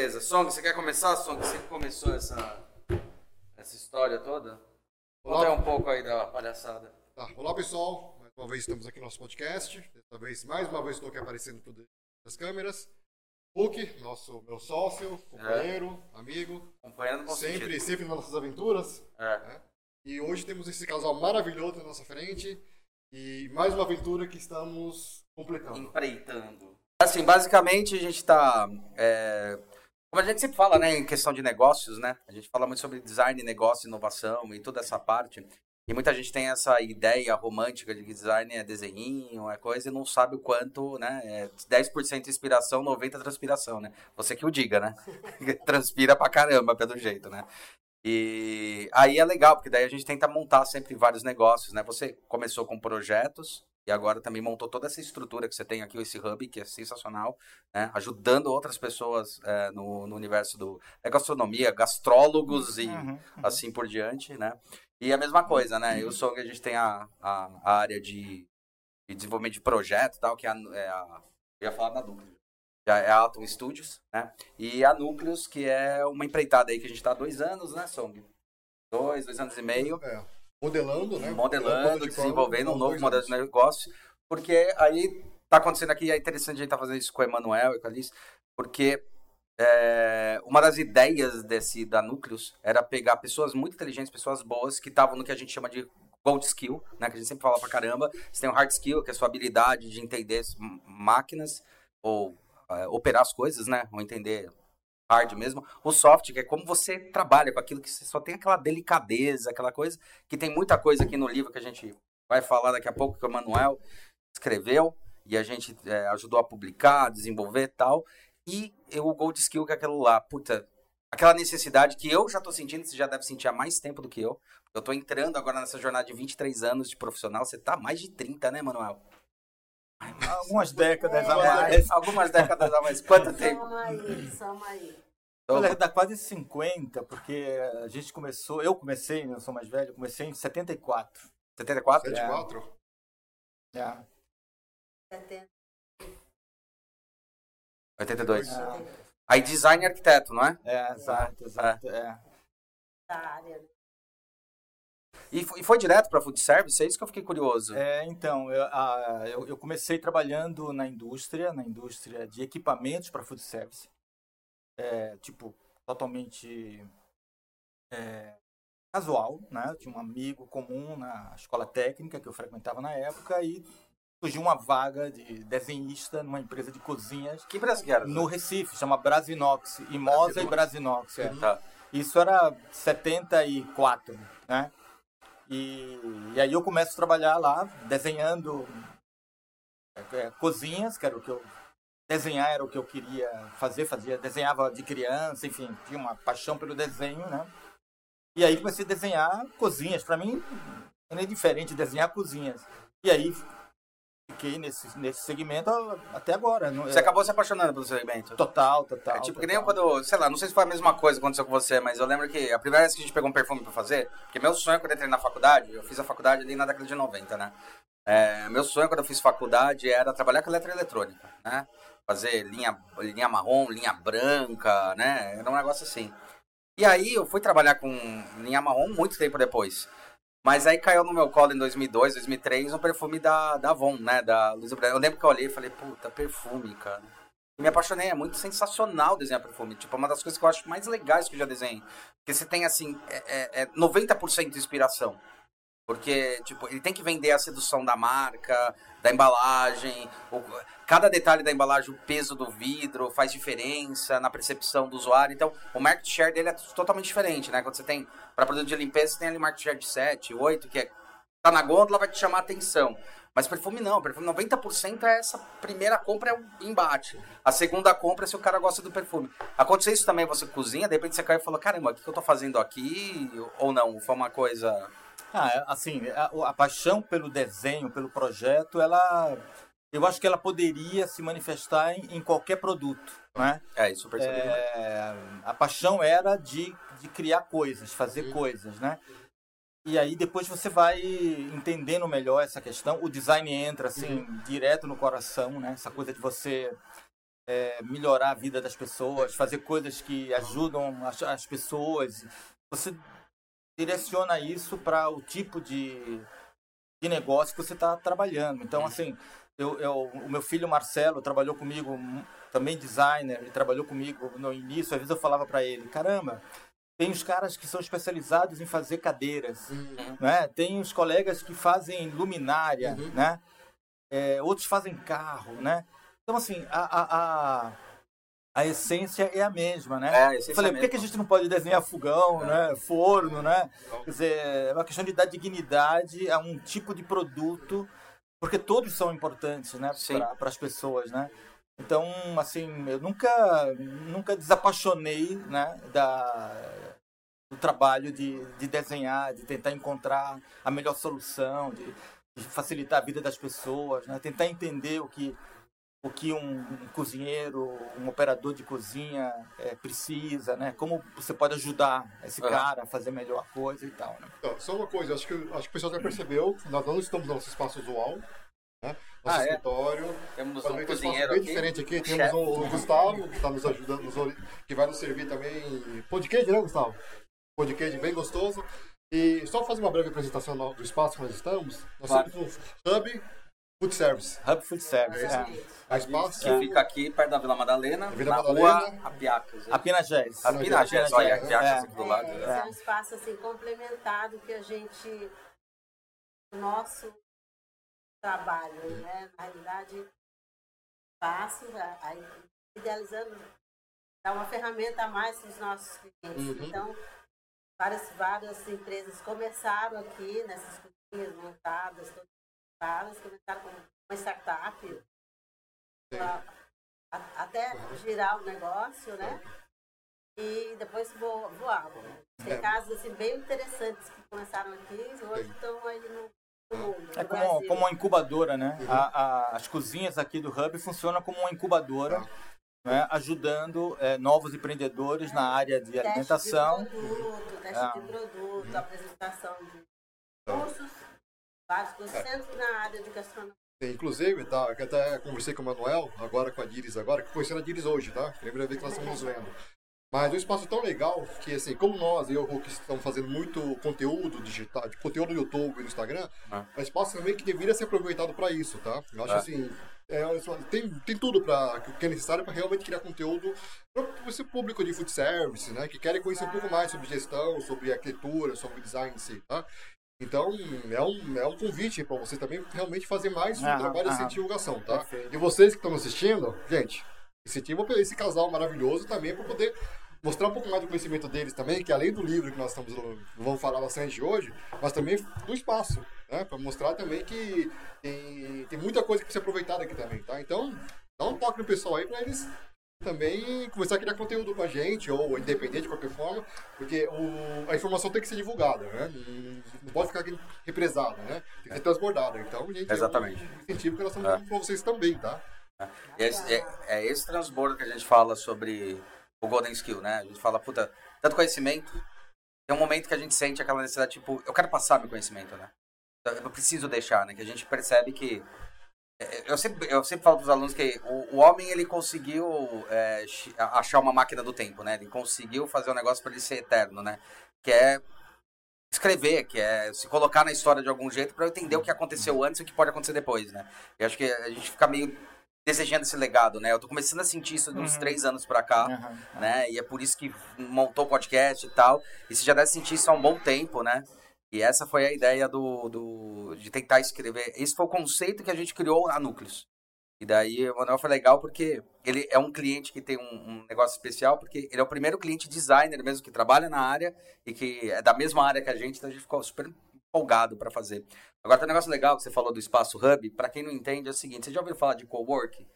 beleza. Song, você quer começar, Song? Você que começou essa, essa história toda? Conta Olá. um pouco aí da palhaçada. Tá. Olá, pessoal. Mais uma vez estamos aqui no nosso podcast. Dessa vez, mais uma vez, estou aqui aparecendo tudo nas câmeras. Hulk, nosso, meu sócio, companheiro, amigo. Acompanhando com Sempre, sentido. sempre nas nossas aventuras. É. E hoje temos esse casal maravilhoso na nossa frente. E mais uma aventura que estamos completando. Empreitando. Assim, basicamente a gente tá. é, Como a gente sempre fala, né, em questão de negócios, né? A gente fala muito sobre design, negócio, inovação e toda essa parte. E muita gente tem essa ideia romântica de que design é desenhinho, é coisa, e não sabe o quanto, né? É 10% inspiração, 90% transpiração, né? Você que o diga, né? Transpira pra caramba, pelo jeito, né? E aí é legal, porque daí a gente tenta montar sempre vários negócios, né? Você começou com projetos e agora também montou toda essa estrutura que você tem aqui, esse hub, que é sensacional, né? Ajudando outras pessoas é, no, no universo do da gastronomia, gastrólogos e Uhum, uhum. assim por diante, né? E a mesma coisa, né? Eu sou que a gente tem a, a, a área de, de desenvolvimento de projeto e tal, que é a, é a- eu ia falar da Núcleo. Já é a Atom Studios, né? E a Núcleos, que é uma empreitada aí que a gente tá há dois anos, né, Song? Dois, dois anos e meio É, modelando, né? modelando, forma- desenvolvendo um novo modelo de negócio, porque aí tá acontecendo aqui, é interessante a gente tá fazendo isso com o Emanuel e com a Alice, porque é, uma das ideias desse da Núcleos era pegar pessoas muito inteligentes, pessoas boas, que estavam no que a gente chama de gold skill, né, que a gente sempre fala pra caramba, você tem o hard skill, que é a sua habilidade de entender máquinas, ou é, operar as coisas, né, ou entender hard mesmo, o soft, que é como você trabalha com aquilo que você só tem aquela delicadeza, aquela coisa, que tem muita coisa aqui no livro que a gente vai falar daqui a pouco, que o Manuel escreveu, e a gente é, ajudou a publicar, desenvolver tal, e o Gold Skill, que é aquilo lá, puta, aquela necessidade que eu já tô sentindo, você já deve sentir há mais tempo do que eu, eu tô entrando agora nessa jornada de 23 anos de profissional, você tá mais de 30, né, Manuel? Algumas décadas a É, mais. algumas décadas a mais, quanto tempo? Soma aí, soma aí. Olha, dá quase 50, porque a gente começou, eu comecei, né, eu sou mais velho, comecei em 74. 74? 74? É. 70 82. É, Aí design e arquiteto, não é? é, exato, exato. É. da área. né? E, e foi direto para food service? É isso que eu fiquei curioso. É, então, eu, a- eu, eu comecei trabalhando na indústria, na indústria de equipamentos para food service. É, tipo, totalmente é, casual, né? Eu tinha um amigo comum na escola técnica que eu frequentava na época e surgiu uma vaga de desenhista numa empresa de cozinhas Que empresa que era? no Recife, chama Brasinox, Imosa e Brasinox. é. Tá. Isso era 74, né? E, e aí eu começo a trabalhar lá, desenhando é, é, cozinhas, que era o que eu... Desenhar era o que eu queria fazer, fazia, desenhava de criança, enfim, tinha uma paixão pelo desenho, né? E aí comecei a desenhar cozinhas. Para mim, não é diferente desenhar cozinhas. E aí fiquei nesse, nesse segmento até agora. não- Você acabou se apaixonando pelo segmento? Total, total. É, tipo, que total. nem quando, sei lá, não sei se foi a mesma coisa que aconteceu com você, mas eu lembro que a primeira vez que a gente pegou um perfume pra fazer, porque meu sonho quando eu entrei na faculdade, eu fiz a faculdade ali na década de 90, né? É, meu sonho quando eu fiz faculdade era trabalhar com eletroeletrônica, né? Fazer linha, linha marrom, linha branca, né? Era um negócio assim. E aí eu fui trabalhar com linha marrom muito tempo depois. Mas aí caiu no meu colo em 2002, 2003, um perfume da, da Avon, né? Da Luiz Eu lembro que eu olhei e falei, puta, perfume, cara. Me apaixonei, é muito sensacional desenhar perfume. Tipo, é uma das coisas que eu acho mais legais que eu já desenhei. Porque você tem, assim, é, é, é 90% de inspiração. Porque, tipo, ele tem que vender a sedução da marca, da embalagem. o- cada detalhe da embalagem, o peso do vidro faz diferença na percepção do usuário. Então, o market share dele é totalmente diferente, né? Quando você tem, para produto de limpeza, você tem ali market share de 7, 8, que é, tá na gôndola, vai te chamar a atenção. Mas perfume não, perfume 90% é essa primeira compra é o embate. A segunda compra é se o cara gosta do perfume. Aconteceu isso também, você cozinha, de repente você caiu e falou, caramba, o que eu tô fazendo aqui? Ou não, foi uma coisa... Ah, é, assim, a, a paixão pelo desenho, pelo projeto, ela. Eu acho que ela poderia se manifestar em, em qualquer produto, né? É, isso eu percebi. É, a paixão era de, de criar coisas, fazer coisas, né? E aí depois você vai entendendo melhor essa questão. O design entra assim direto no coração, né? Essa coisa de você é, melhorar a vida das pessoas, fazer coisas que ajudam as, as pessoas. Você direciona isso para o tipo de, de negócio que você está trabalhando. Então, assim, eu, eu, o meu filho Marcelo trabalhou comigo, hum, também designer, ele trabalhou comigo no início. Às vezes eu falava para ele, caramba, tem os caras que são especializados em fazer cadeiras, Uhum. né? Tem os colegas que fazem luminária, Uhum. né? É, outros fazem carro, né? Então, assim, a, a, a, a essência é a mesma, né? É, a Eu falei, é a por que, que a gente não pode desenhar fogão, né? Forno, né? Quer dizer, é uma questão de dar dignidade a um tipo de produto, porque todos são importantes, né? Para as pessoas, né? Então, assim, eu nunca, nunca desapaixonei, né? Da, do trabalho de, de desenhar, de tentar encontrar a melhor solução, de, de facilitar a vida das pessoas, né? Tentar entender o que o que um, um cozinheiro, um operador de cozinha é, precisa, né? Como você pode ajudar esse É. cara a fazer melhor a coisa e tal, né? Então, só uma coisa, acho que, acho que o pessoal já percebeu, nós não estamos no nosso espaço usual, né? Nosso Ah, é? escritório. Temos Faz um um espaço cozinheiro bem aqui. diferente aqui. Temos o, o Gustavo, que está nos ajudando, nos que vai nos servir também podcast, né, Gustavo? Podcast bem gostoso. E só fazer uma breve apresentação do espaço que nós estamos. Nós Claro. temos um Hub Food Service. Hub Food Service. É É. A espaço Que fica aqui perto da Vila Madalena, Vila na Madalena. rua Apiacas. A Pinagés. A Pinagés, olha, Apiacas é. aqui do lado. É, esse é um espaço assim complementado que a gente o nosso trabalho, né? Na realidade, espaço, a- aí, idealizando dar uma ferramenta a mais para os nossos clientes. Uhum. Então, várias, várias empresas começaram aqui nessas cozinhas montadas, todas montadas, começaram como uma startup, pra- a- até girar o negócio, né? E depois vo- voavam. Tem É. casos assim, bem interessantes que começaram aqui e hoje Sim. estão aí no, no mundo. É no como, Brasil. como uma incubadora, né? Uhum. A- a- as cozinhas aqui do Hub funcionam como uma incubadora, né? ajudando é, novos empreendedores na área de Teste alimentação. De produto, teste Ah. de produto, apresentação de cursos, vários cursos, sempre na área de gastronomia. Tem, Inclusive, tá, que até conversei com o Manuel, agora com a Diris, agora, que conhecendo a Diris hoje, tá? Primeira vez que nós estamos nos vendo. Mas é um espaço tão legal que, assim, como nós e eu, Hulk, estamos fazendo muito conteúdo digital, de conteúdo no YouTube e no Instagram, Ah. é um espaço também que deveria ser aproveitado para isso, tá? Eu acho Ah. assim, é, tem, tem tudo para que é necessário para realmente criar conteúdo para esse público de food service, né? Que querem conhecer um pouco mais sobre gestão, sobre arquitetura, sobre design em si, tá? Então, é um, é um convite para vocês também realmente fazer mais um Aham, trabalho aham. de divulgação, tá? Perfeito. E vocês que estão assistindo, gente, incentivam esse casal maravilhoso também para poder mostrar um pouco mais do conhecimento deles também, que além do livro que nós estamos vamos falar bastante hoje, mas também do espaço, né? Para mostrar também que tem, tem muita coisa que precisa ser aproveitada aqui também, tá? Então, dá um toque no pessoal aí para eles também começar a criar conteúdo com a gente, ou independente de qualquer forma, porque o, a informação tem que ser divulgada, né? Não, pode ficar represada, né? Tem que ser transbordada. Então, gente, Exatamente. é um incentivo que nós estamos É. dando para vocês também, tá? E esse- é, é esse transbordo que a gente fala sobre o Golden Skill, né? A gente fala, puta, tanto conhecimento. Tem um momento que a gente sente aquela necessidade, tipo, eu quero passar meu conhecimento, né? Eu preciso deixar, né? Que a gente percebe que. Eu sempre, eu sempre falo para os alunos que o, o homem ele conseguiu é, achar uma máquina do tempo, né? Ele conseguiu fazer um negócio para ele ser eterno, né? Que é escrever, que é se colocar na história de algum jeito para eu entender o que aconteceu antes e o que pode acontecer depois, né? Eu acho que a gente fica meio desejando esse legado, né? Eu tô começando a sentir isso de uns Uhum. três anos pra cá, Aham. né? E é por isso que montou o podcast e tal. E você já deve sentir isso há um bom tempo, né? E essa foi a ideia do, do de tentar escrever. Esse foi o conceito que a gente criou na Núcleos. E daí o Manuel foi legal porque ele é um cliente que tem um, um negócio especial, porque ele é o primeiro cliente designer mesmo que trabalha na área e que é da mesma área que a gente, então a gente ficou super empolgado para fazer. Agora tem um negócio legal que você falou do espaço hub, para quem não entende é o seguinte, você já ouviu falar de cowork?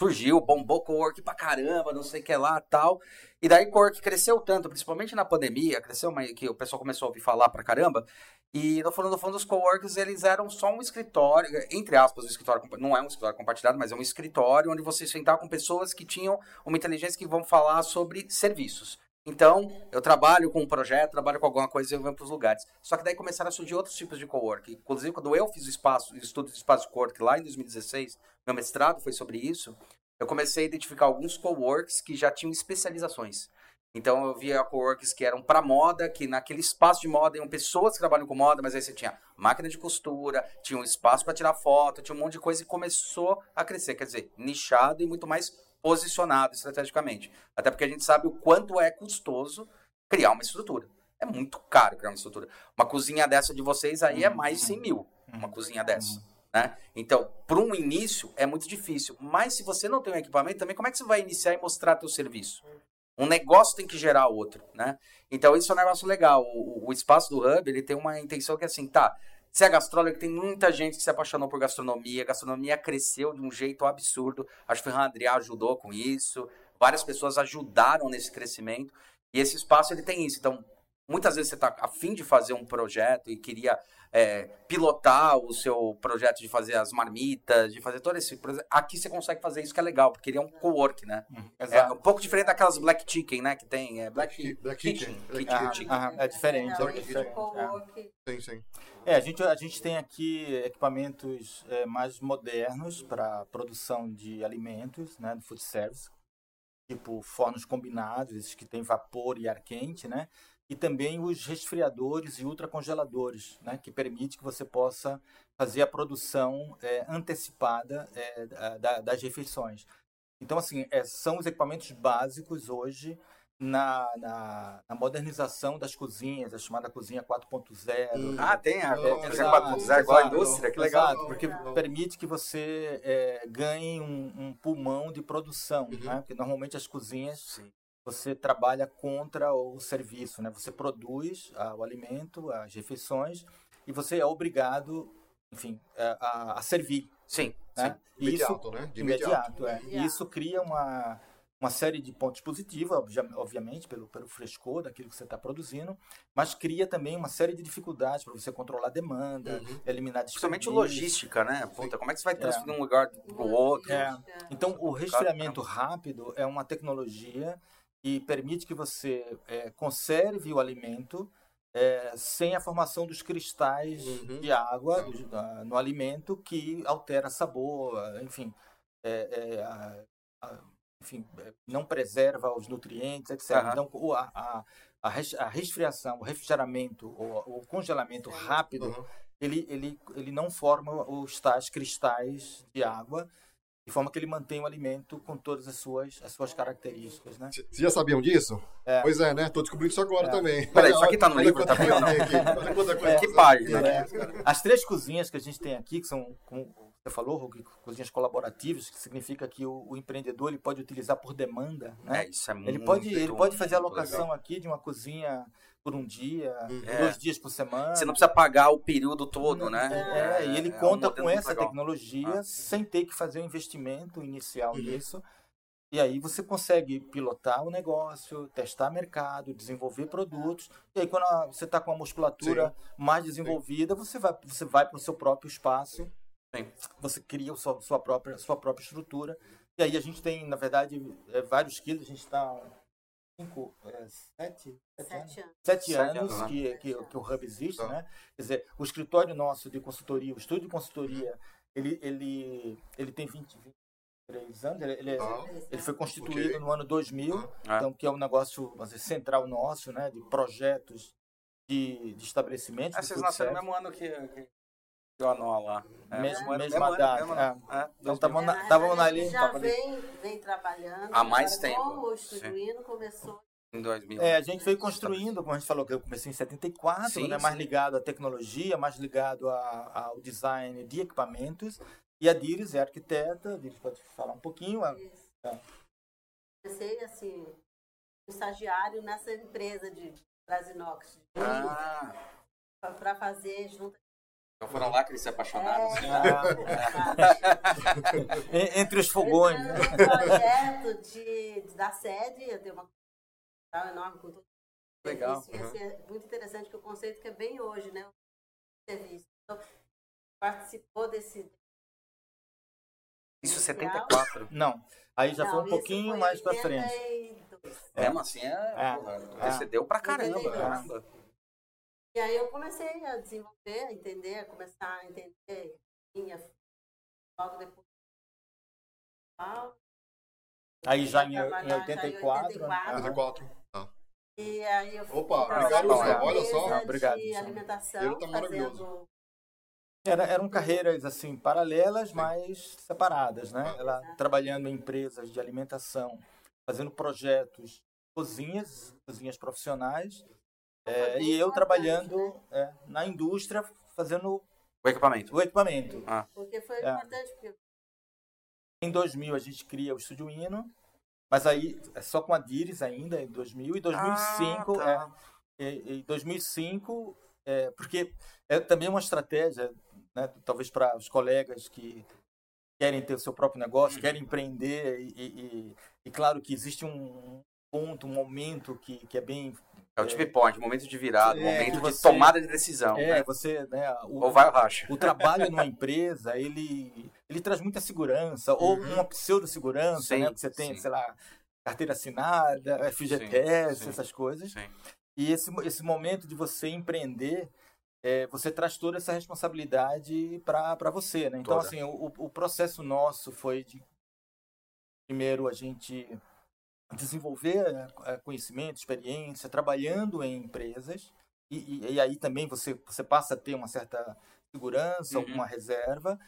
Surgiu, bombou cowork pra caramba, não sei o que lá, tal. E daí cowork cresceu tanto, principalmente na pandemia, cresceu mas que o pessoal começou a ouvir falar pra caramba. E no fundo, no fundo, os coworks, eles eram só um escritório, entre aspas, um escritório, não é um escritório compartilhado, mas é um escritório onde você sentava com pessoas que tinham uma inteligência que vão falar sobre serviços. Então, eu trabalho com um projeto, trabalho com alguma coisa e eu venho para os lugares. Só que daí começaram a surgir outros tipos de cowork. Inclusive, quando eu fiz o espaço, o estudo de espaço cowork lá em 2016, meu mestrado foi sobre isso. eu comecei a identificar alguns coworks que já tinham especializações. Então eu via coworks que eram para moda, que naquele espaço de moda iam pessoas que trabalham com moda, mas aí você tinha máquina de costura, tinha um espaço para tirar foto, tinha um monte de coisa e começou a crescer, quer dizer, nichado e muito mais posicionado estrategicamente. Até porque a gente sabe o quanto é custoso criar uma estrutura. É muito caro criar uma estrutura. Uma cozinha dessa de vocês aí é mais de 100 mil, uma cozinha dessa. Né? Então, para um início é muito difícil. Mas se você não tem um equipamento também, como é que você vai iniciar e mostrar teu serviço? Um negócio tem que gerar outro, né? Então, isso é um negócio legal. O, o espaço do Hub, ele tem uma intenção que é assim, tá, você é gastrólogo, tem muita gente que se apaixonou por gastronomia. A gastronomia cresceu de um jeito absurdo. Acho que o Adrià ajudou com isso. Várias pessoas ajudaram nesse crescimento. E esse espaço, ele tem isso. Então, muitas vezes você está afim de fazer um projeto e queria é, pilotar o seu projeto de fazer as marmitas, de fazer todo esse projeto. Aqui você consegue fazer isso que é legal, porque ele é um co-work, né? Hum, É um pouco diferente daquelas Black Chicken, né? Que tem. É Black, Black Black Kitchen. Kitchen. Kitchen, Ah, Kitchen. ah, é diferente. É Realmente, diferente. o co-work, Sim, sim. É, a gente, a gente tem aqui equipamentos é, mais modernos para produção de alimentos, né, do food service, tipo fornos combinados, esses que tem vapor e ar quente, né? E também os resfriadores e ultracongeladores, né, que permite que você possa fazer a produção é, antecipada é, da- das refeições. Então, assim, é, são os equipamentos básicos hoje na, na, na modernização das cozinhas, a chamada cozinha 4.0, Ah, tem a Não, cozinha exato, 4.0 igual a indústria, que legal. Exato, porque permite que você é, ganhe um, um pulmão de produção, Uhum. né? Porque normalmente as cozinhas Sim. Você trabalha contra o serviço, né? Você produz ah, o alimento, as refeições e você é obrigado, enfim, a, a- a servir, Sim, né? sim. Isso Imediato, né? De imediato, é. E Imediato. isso cria uma uma série de pontos positivos, obvia- obviamente, pelo, pelo frescor daquilo que você está produzindo, mas cria também uma série de dificuldades para você controlar a demanda, Uhum. eliminar Principalmente logística, né? Puta, como é que você vai transferir de um lugar pro outro? É. Então, o resfriamento rápido é uma tecnologia que permite que você é, conserve o alimento é, sem a formação dos cristais Uhum. de água do- da- no alimento que altera sabor, enfim, é, a- a- enfim, não preserva os nutrientes, etc. Aham. Então, o- a, a, a res- a resfriação, o refrigeramento, o, o congelamento rápido, Uhum. ele, ele, ele não forma os tais cristais de água, de forma que ele mantém o alimento com todas as suas, as suas características, né? Vocês já sabiam disso? É. Pois é, né? Tô descobrindo isso agora também. Peraí, isso aqui tá no livro, tá vendo? coisa Que página, né? As três cozinhas que a gente tem aqui, que são, como você falou, cozinhas colaborativas, que significa que o, o empreendedor ele pode utilizar por demanda, né? É, isso é muito Ele pode, ele pode fazer a legal. aqui de uma cozinha por um dia, É. dois dias por semana. Você não precisa pagar o período todo, né? É, e ele é um conta modelo com essa legal. tecnologia Ah. sem ter que fazer um investimento inicial Uhum. nisso. E aí você consegue pilotar o negócio, testar mercado, desenvolver produtos. E aí quando você está com a musculatura mais desenvolvida, você vai, você vai para o seu próprio espaço. Você cria a sua, sua própria, sua própria estrutura. E aí a gente tem, na verdade, é, vários quilos. A gente está cinco, é, sete, sete anos Sete anos. sete Sete anos anos, né? que, que, que o Hub existe, Tá. né? Quer dizer, o escritório nosso de consultoria, o estúdio de consultoria, ele, ele, ele tem 20, 23 anos, ele, ele, é- Tá. ele foi constituído Ok. no ano 2000, Ah. então que é um negócio dizer, central nosso, né? De projetos de, de estabelecimentos. Ah, de vocês nasceram no mesmo ano que, que, que o Anó lá. É, Mesmo- mesma ano, data, mesmo é. É, Então 2000. tamo na- É, na ali, Já tava vem, vem trabalhando. Há mais tempo. Como o Estuduino começou Em 2000. É, a gente veio construindo, como a gente falou, que eu comecei em 74, Sim, né, mais sim. ligado à tecnologia, mais ligado a- ao design de equipamentos. E a Diris é arquiteta, a Diris pode falar um pouquinho. Tá. comecei assim, estagiário nessa empresa de Brasinox Ah, para fazer junto. Então foram lá que eles se apaixonaram. É, En- Entre os fogões, né? Um projeto de, de- da sede, eu tenho uma coisa enorme com todo Legal, serviço. E, assim, é muito interessante que o conceito que é bem hoje, né? O serviço. Então, participou desse. Isso 74. Não, aí já Não, foi um isso pouquinho foi mais para 82. frente. Mesmo assim, é, É, porra, é. antecedeu pra caramba. 82. caramba. E aí eu comecei a desenvolver, a entender, a começar a entender minha logo depois. Aí já em, em já 84. 84. aham. 84. Tá. E aí eu fui Opa, obrigado. Olha só. empresa Obrigado, de alimentação, Ele tá maravilhoso. fazendo Era, eram carreiras assim paralelas, mas separadas, né? Ela trabalhando em empresas de alimentação, fazendo projetos, cozinhas, cozinhas profissionais, é, e eu trabalhando é, na indústria fazendo O equipamento. o equipamento. Porque foi É. importante, porque Em 2000 a gente cria o Estúdio Hino, mas aí é só com a Dires ainda em 2000 e 2005 Ah, tá. é, e, e 2005 é, porque é também uma estratégia, né, talvez para os colegas que querem ter o seu próprio negócio, Uhum. querem empreender e, e- e- e claro que existe um ponto, um momento que, que é bem É o tip point, momento de virada, É, momento que de você- tomada de decisão. é né? você né, o, Ou vai ou racha. o trabalho numa empresa, ele, ele traz muita segurança, ou uma pseudo-segurança, né? Porque você tem, sim. sei lá, carteira assinada, FGTS, Sim, sim. essas coisas. Sim. E esse, esse momento de você empreender, é, você traz toda essa responsabilidade para você, né? Então, Toda. assim, o, o processo nosso foi de... Primeiro, a gente desenvolver é, conhecimento, experiência, trabalhando em empresas. E, e- e aí também você, você passa a ter uma certa segurança, Uhum. alguma reserva.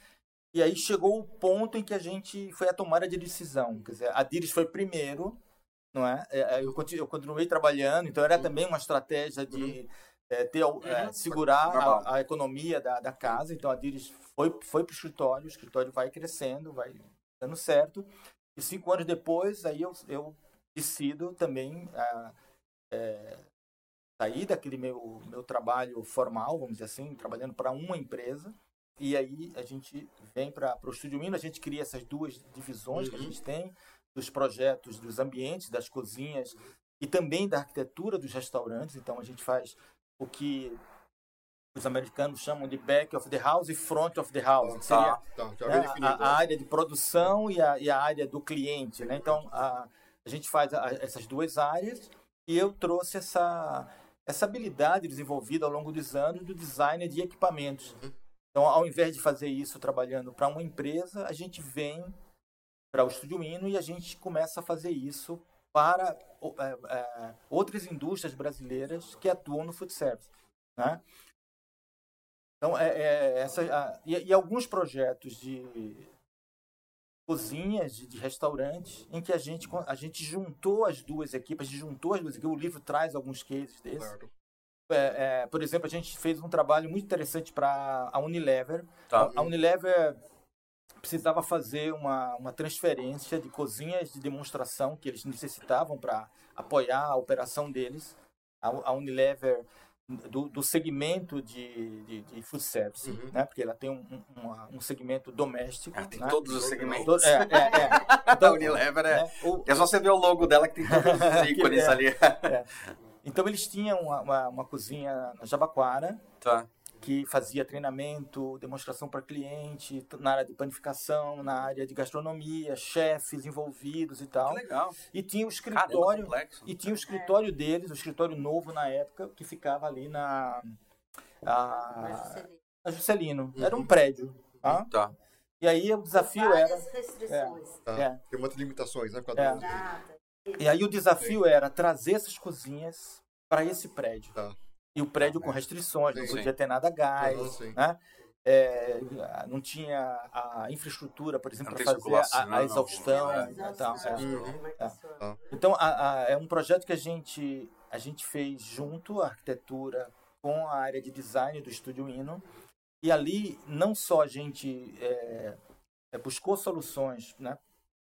E aí chegou o ponto em que a gente foi a tomada de decisão. Quer dizer, a Dires foi primeiro, não é? É, Eu continu- eu continuei trabalhando, então era também uma estratégia de é, ter, é, Uhum. segurar a, a economia da, da casa. Então a Dires foi, foi para o escritório, o escritório vai crescendo, vai dando certo. E cinco anos depois, aí eu, eu decido também ah, é, sair daquele meu, meu trabalho formal, vamos dizer assim, trabalhando para uma empresa. E aí a gente vem para o Estúdio Mino, a gente cria essas duas divisões que a Uhum. gente tem, dos projetos, dos ambientes, das cozinhas e também da arquitetura dos restaurantes. Então a gente faz o que os americanos chamam de back of the house e front of the house, que seria Tá, tá, né, definido. a, a área de produção e a, e a área do cliente, né? Então a, a gente faz a- essas duas áreas e eu trouxe essa essa habilidade desenvolvida ao longo dos anos do design de equipamentos. Então, ao invés de fazer isso trabalhando para uma empresa, a gente vem para o Estúdio Hino e a gente começa a fazer isso para é, é, outras indústrias brasileiras que atuam no food service, né? Então, é, é essa, a- e, e alguns projetos de cozinhas, de, de restaurantes, em que a gente, a gente juntou as duas equipes, a gente juntou as duas equipes, o livro traz alguns cases desses. Certo. É, é, por exemplo, a gente fez um trabalho muito interessante para a Unilever. Tá. A Unilever precisava fazer uma, uma transferência de cozinhas de demonstração que eles necessitavam para apoiar a operação deles. A, a Unilever, do, do segmento de, de, de food service, Uhum. né? porque ela tem um, um, uma- um segmento doméstico. Ah, tem né? todos os segmentos. To- É, é, é. A Então, Unilever é. né, o- É só você ver o logo dela que tem todos os ícones É. ali. então eles tinham uma, uma, uma cozinha na Jabaquara, Tá. Que fazia treinamento, demonstração para cliente, na área de panificação, na área de gastronomia, chefes envolvidos e Que tal. legal. E tinha o Caramba, escritório, complexo. e tinha o escritório deles, o escritório novo na época, que ficava ali na a, Mas Juscelino, Juscelino. Era um prédio, tá? Tá. E aí o desafio era restrições. Tá. é. Tem muitas limitações, né? Por É. causa. E aí o desafio era trazer essas cozinhas para esse prédio. Tá. E o prédio com restrições, não Sim, podia sim. ter nada gás, Aham, sim. né? É, não tinha a infraestrutura, por exemplo, Não para fazer a, a exaustão. é. e tal, é. Uhum. Então, a- a- é um projeto que a gente, a gente fez junto, a arquitetura, com a área de design do Estúdio Hino. E ali, não só a gente é, é, buscou soluções né,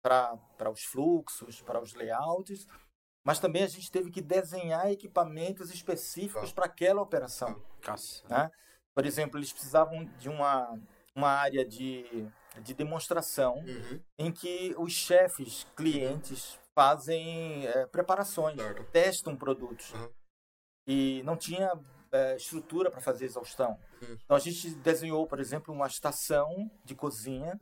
para os fluxos, para os layouts, mas também a gente teve que desenhar equipamentos específicos para aquela operação. Né? Por exemplo, eles precisavam de uma, uma área de, de demonstração Uhum. em que os chefes, clientes, fazem é, preparações, Certo. testam produtos. Uhum. E não tinha é, estrutura para fazer exaustão. Uhum. Então a gente desenhou, por exemplo, uma estação de cozinha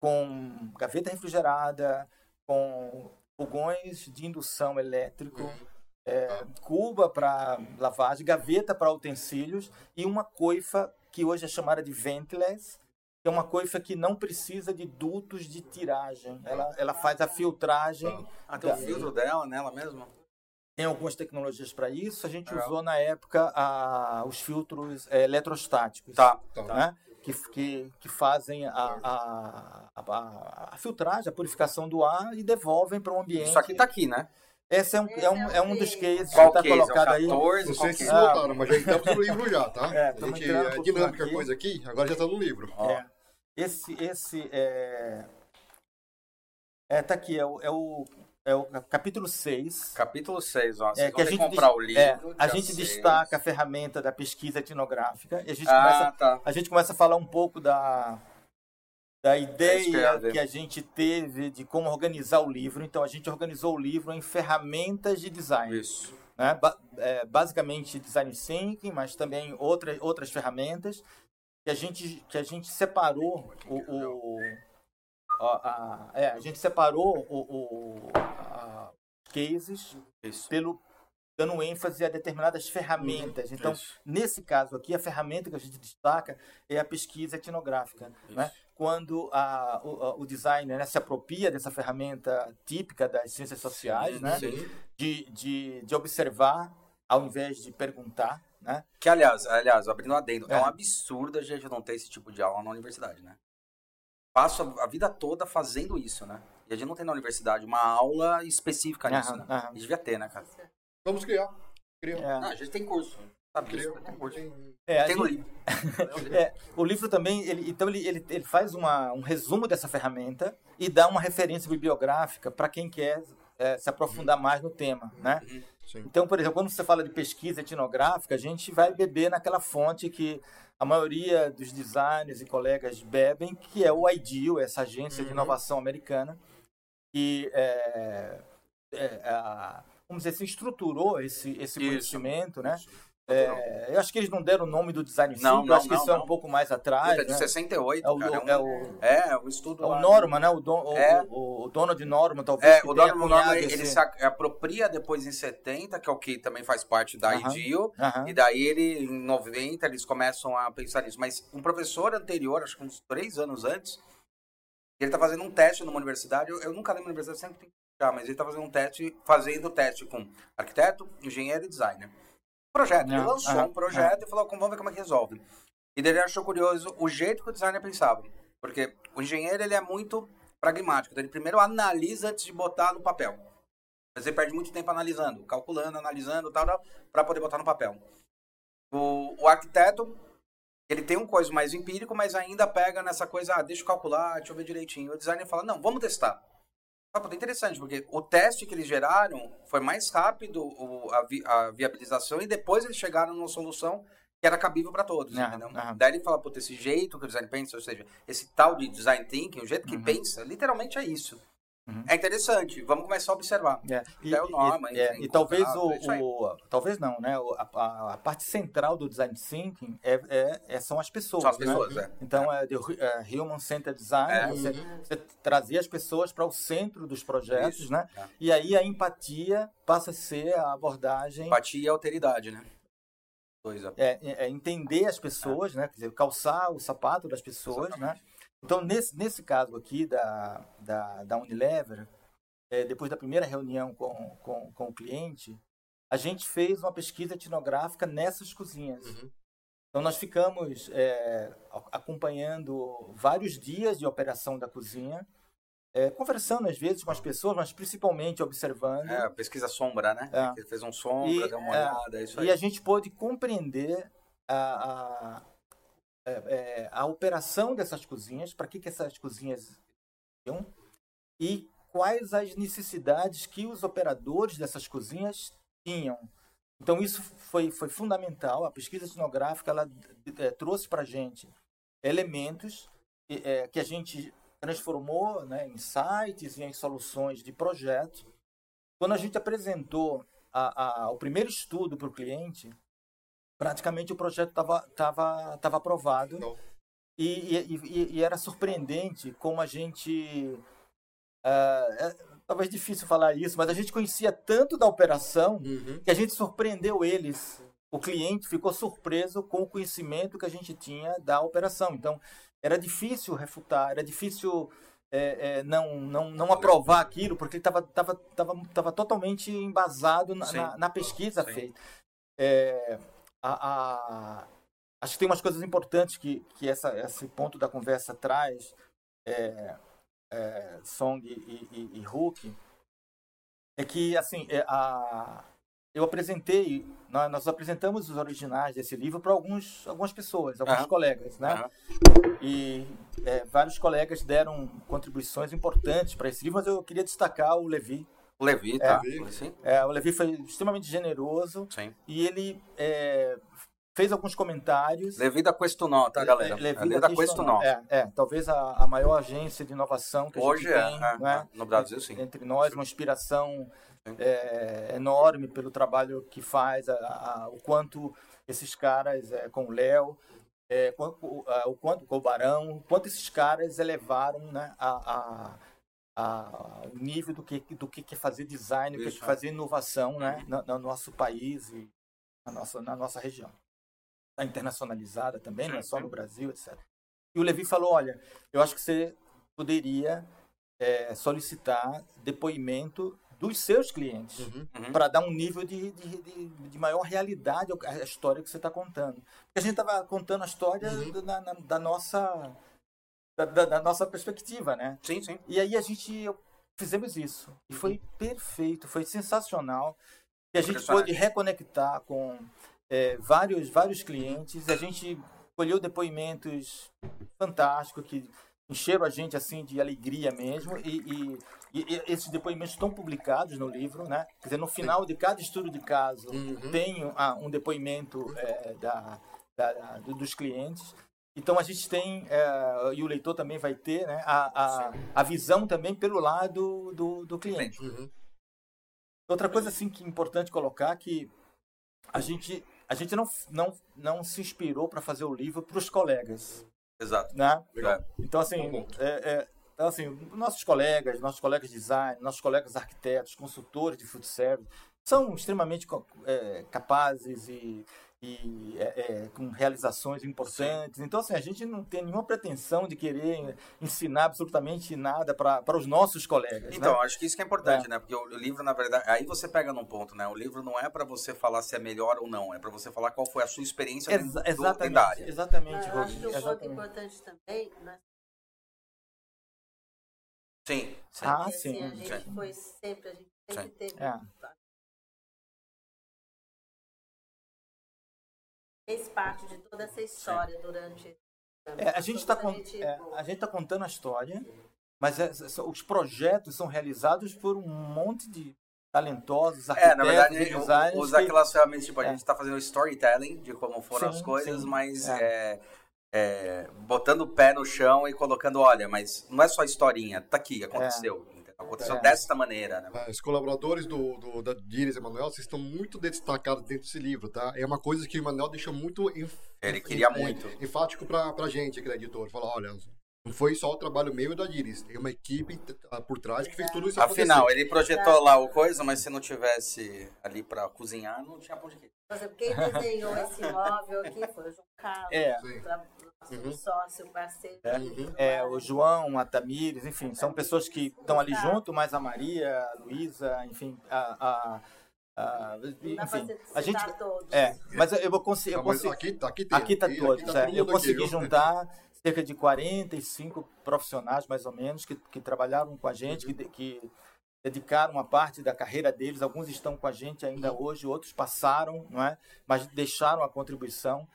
com gaveta refrigerada, com fogões de indução elétrico, Uhum. é, cuba para lavagem, gaveta para utensílios e uma coifa que hoje é chamada de ventless, que é uma coifa que não precisa de dutos de tiragem. Ela, ela faz a filtragem. Ah, tem o filtro dela, nela mesmo? Tem algumas tecnologias para isso. A gente usou na época a, os filtros é, eletrostáticos. Tá. Tá. né? Que, que, que fazem a, a, a, a filtragem, a purificação do ar e devolvem para o ambiente. Isso aqui tá aqui, né? Esse é um, é um, é um dos cases Qual que está? É colocado aí. 14? Não Qual sei se vocês notaram, mas já estamos no livro já, tá? É, a gente, é dinâmica aqui. coisa aqui, agora já está no livro. É. Esse, esse é, é. Tá aqui, é o, é o, é o capítulo 6. Capítulo 6, ó. Vocês É, que a que gente, comprar o livro. é, a gente seis. destaca a ferramenta da pesquisa etnográfica e a gente, Ah, começa, tá. a gente começa a falar um pouco da, da É que ideia ver. que a gente teve de como organizar o livro. Então, a gente organizou o livro em ferramentas de design. Isso. né? Ba- é, basicamente design thinking, mas também outras outras ferramentas que a gente que a gente separou o, o- a, a- é, a gente separou o, o- a- cases Isso. pelo dando ênfase a determinadas ferramentas. Então, Isso. nesse caso aqui, a ferramenta que a gente destaca é a pesquisa etnográfica. Né? Quando a, o, o designer né, se apropria dessa ferramenta típica das ciências sociais, né? Sim. de, de, de observar ao invés de perguntar, né? Que, aliás, aliás, abrindo um adendo, é. É. um absurdo a gente não ter esse tipo de aula na universidade, né? Passo a, a vida toda fazendo isso, né? E a gente não tem na universidade uma aula específica nisso, Aham, né? aham. E devia ter, né, cara? Vamos criar. Criar. É, Ah, a gente tem curso. Sabe Criar. Tem curso. Tem- é, a Tem gente- livro. é, o livro também, ele, então ele, ele, ele faz uma, um resumo dessa ferramenta e dá uma referência bibliográfica para quem quer é, se aprofundar mais no tema, né? Sim. Então, por exemplo, quando você fala de pesquisa etnográfica, a gente vai beber naquela fonte que a maioria dos designers e colegas bebem, que é o IDEO, essa agência de Uhum. inovação americana, que é, é, a- vamos dizer assim, estruturou esse, esse Isso. conhecimento, né? É, eu acho que eles não deram o nome do design Não, thinking, não, eu acho que não, isso é um pouco mais atrás. É de né? 68, É o, cara. é É, um, o, é, o estudo é o Norman, né? O, don, o, É. o, o dono de Norman, talvez. É, o tenha Norman, Norman cunhado ele esse- se apropria depois em 70, que é o que também faz parte da. Aham. E daí ele, em 90, eles começam a pensar nisso. Mas um professor anterior, acho que uns três anos antes, ele tá fazendo um teste numa universidade. Eu, eu nunca lembro da universidade, sempre tem que mas ele tá fazendo um teste, fazendo teste com arquiteto, engenheiro e designer. Projeto. Ele lançou ah, um projeto e falou, "Como- vamos ver como é que resolve. E daí ele achou curioso o jeito que o designer pensava. Porque o engenheiro, ele é muito pragmático. Então ele primeiro analisa antes de botar no papel. Você perde muito tempo analisando, calculando, analisando, tal, tal, para poder botar no papel. O, o arquiteto, ele tem um coisa mais empírico, mas ainda pega nessa coisa, ah, deixa eu calcular, deixa eu ver direitinho. O designer fala, não, vamos testar. Tá interessante, porque o teste que eles geraram foi mais rápido o- a, vi- a viabilização e depois eles chegaram numa solução que era cabível para todos, Aham, entendeu? aham. Daí ele fala, puta, esse jeito que o design pensa, ou seja, esse tal de design thinking, o jeito que Uhum. pensa, literalmente é isso. Uhum. É interessante, vamos começar a observar. É, e, Até o Norman, e- é, e talvez o, contrato, é o- talvez não, né? O- A, a- a parte central do design thinking é, é- é- são as pessoas. São as né? pessoas, é. Então é, the hu- é, human centered design. É. Você, você trazer as pessoas para o centro dos projetos, Isso, né? é. E aí a empatia passa a ser a abordagem Empatia e alteridade, né? Dois, é, é- é entender as pessoas, né? Quer dizer, calçar o sapato das pessoas, né? Então, nesse, nesse caso aqui da, da, da Unilever, é, depois da primeira reunião com, com, com o cliente, a gente fez uma pesquisa etnográfica nessas cozinhas. Uhum. Então, nós ficamos é, a- acompanhando vários dias de operação da cozinha, é, conversando às vezes com as pessoas, mas principalmente observando. É, pesquisa sombra, né? É. Ele fez um sombra, E, deu uma é, olhada, é isso aí. E a gente pôde compreender a, a, é, é, a operação dessas cozinhas, para que, que essas cozinhas iam e quais as necessidades que os operadores dessas cozinhas tinham. Então isso foi, foi fundamental. A pesquisa etnográfica ela é, trouxe para a gente elementos que, é, que a gente transformou né, em sites e em soluções de projeto. Quando a gente apresentou a, a, o primeiro estudo para o cliente, praticamente o projeto estava tava, tava aprovado. Não. E, e, e- era surpreendente como a gente. ah, é, talvez difícil falar isso, mas a gente conhecia tanto da operação Uhum. que a gente surpreendeu eles o cliente ficou surpreso com o conhecimento que a gente tinha da operação. Então, era difícil refutar, era difícil é, é, não, não, não aprovar aquilo, porque ele estava tava, tava, tava totalmente embasado na, na, na pesquisa Sim. feita. É, a, a- acho que tem umas coisas importantes que, que essa, esse ponto da conversa traz, é, é, Song e, e, e Hulk, é que, assim, é, a, eu apresentei, nós, nós apresentamos os originais desse livro para alguns, algumas pessoas, alguns Aham. colegas, né? Aham. E é, vários colegas deram contribuições importantes para esse livro, mas eu queria destacar o Levi. O Levi, tá? Levi. Sim, É, o Levi foi extremamente generoso sim. e ele é, fez alguns comentários. Levi da Questunó, tá, galera? Le- Levi Levi da da. Questunó. É, é, talvez a, a maior agência de inovação que a Hoje gente é, tem, é, né? no Brasil, sim. Entre nós, uma inspiração é, enorme pelo trabalho que faz, a- a- o quanto esses caras, é, com o Léo, é, o, a- o quanto com o Barão, o quanto esses caras elevaram né, a, a- o nível do que, do que é fazer design, do que é fazer inovação né, no, no nosso país e na nossa, na nossa região. Está internacionalizada também, não é só sim. no Brasil, etc. E o Levi falou, olha, eu acho que você poderia é, solicitar depoimento dos seus clientes Uhum. Uhum. para dar um nível de, de, de, de maior realidade à história que você está contando. Porque a gente estava contando a história Uhum. na- na- da nossa da, da- da nossa perspectiva, né? Sim, sim. E aí a gente fizemos isso. E foi perfeito, foi sensacional. E a gente pôde reconectar com é, vários, vários clientes. A gente colheu depoimentos fantásticos que encheram a gente assim de alegria mesmo. E, e- e- esses depoimentos estão publicados no livro, né? Quer dizer, no final de cada estudo de caso Uhum. tem ah, um depoimento é, da, da- da- do- dos clientes. Então a gente tem, é, e o leitor também vai ter, né, a, a, a visão também pelo lado do, do cliente. Uhum. Outra coisa assim que é importante colocar que a gente a gente não não, não se inspirou para fazer o livro para os colegas, Exato. né? Legal. Então assim, ponto. é, é, então, assim, nossos colegas, nossos colegas de design, nossos colegas arquitetos, consultores de food service são extremamente é, capazes e, e é, é, com realizações importantes. Então, assim, a gente não tem nenhuma pretensão de querer ensinar absolutamente nada para os nossos colegas. Então, né? acho que isso que é importante, né? Porque o o livro, na verdade, aí você pega num ponto, né? O livro não é pra você falar se é melhor ou não, é pra você falar qual foi a sua experiência dentro, do- dentro exatamente, da área. exatamente, Eu acho que um ponto importante também, nós, Sim, sim. Ah, porque, assim, sim. a gente sim. foi sempre, a gente sempre Sim. teve fez parte de toda essa história durante É, a gente está gente- a gente tá contando a história, mas é- os projetos são realizados por um monte de talentosos É, arquitetos na verdade, designers. usa que- aquelas ferramentas, tipo, a É. gente tá fazendo storytelling de como foram Sim, as coisas, sim. mas É. é, é, botando o pé no chão e colocando, olha, mas não é só historinha, tá aqui, aconteceu. Aconteceu É. desta maneira, né? Ah, Os colaboradores do, do, da Diris Emanuel, vocês estão muito destacados dentro desse livro, tá? É uma coisa que o Emanuel deixou muito enf- Ele queria é, muito. enfático pra, pra gente, aquele editor. Falar, olha, não foi só o trabalho meu e da Diris. Tem uma equipe ah, por trás que fez tudo isso Afinal, acontecer. ele projetou lá o coisa, mas se não tivesse ali pra cozinhar, não tinha pão de queijo. Por exemplo, quem desenhou esse móvel aqui foi o João Carlos, É. o Uhum. sócio, parceiro. É. Uhum. É, o João, a Tamires, enfim, são pessoas que estão ali junto, mas a Maria, a Luísa, enfim, a, a, a- Não dá pra enfim, a gente todos. é, mas eu, eu vou conseguir, Não, eu consigo aqui, tá- aqui tem. Aqui está todos. tá é. todo Eu aqui, consegui juntar cerca de 45 profissionais, mais ou menos, que, que trabalharam com a gente, que, de- que dedicaram uma parte da carreira deles. Alguns estão com a gente ainda hoje, outros passaram, não é? mas deixaram a contribuição.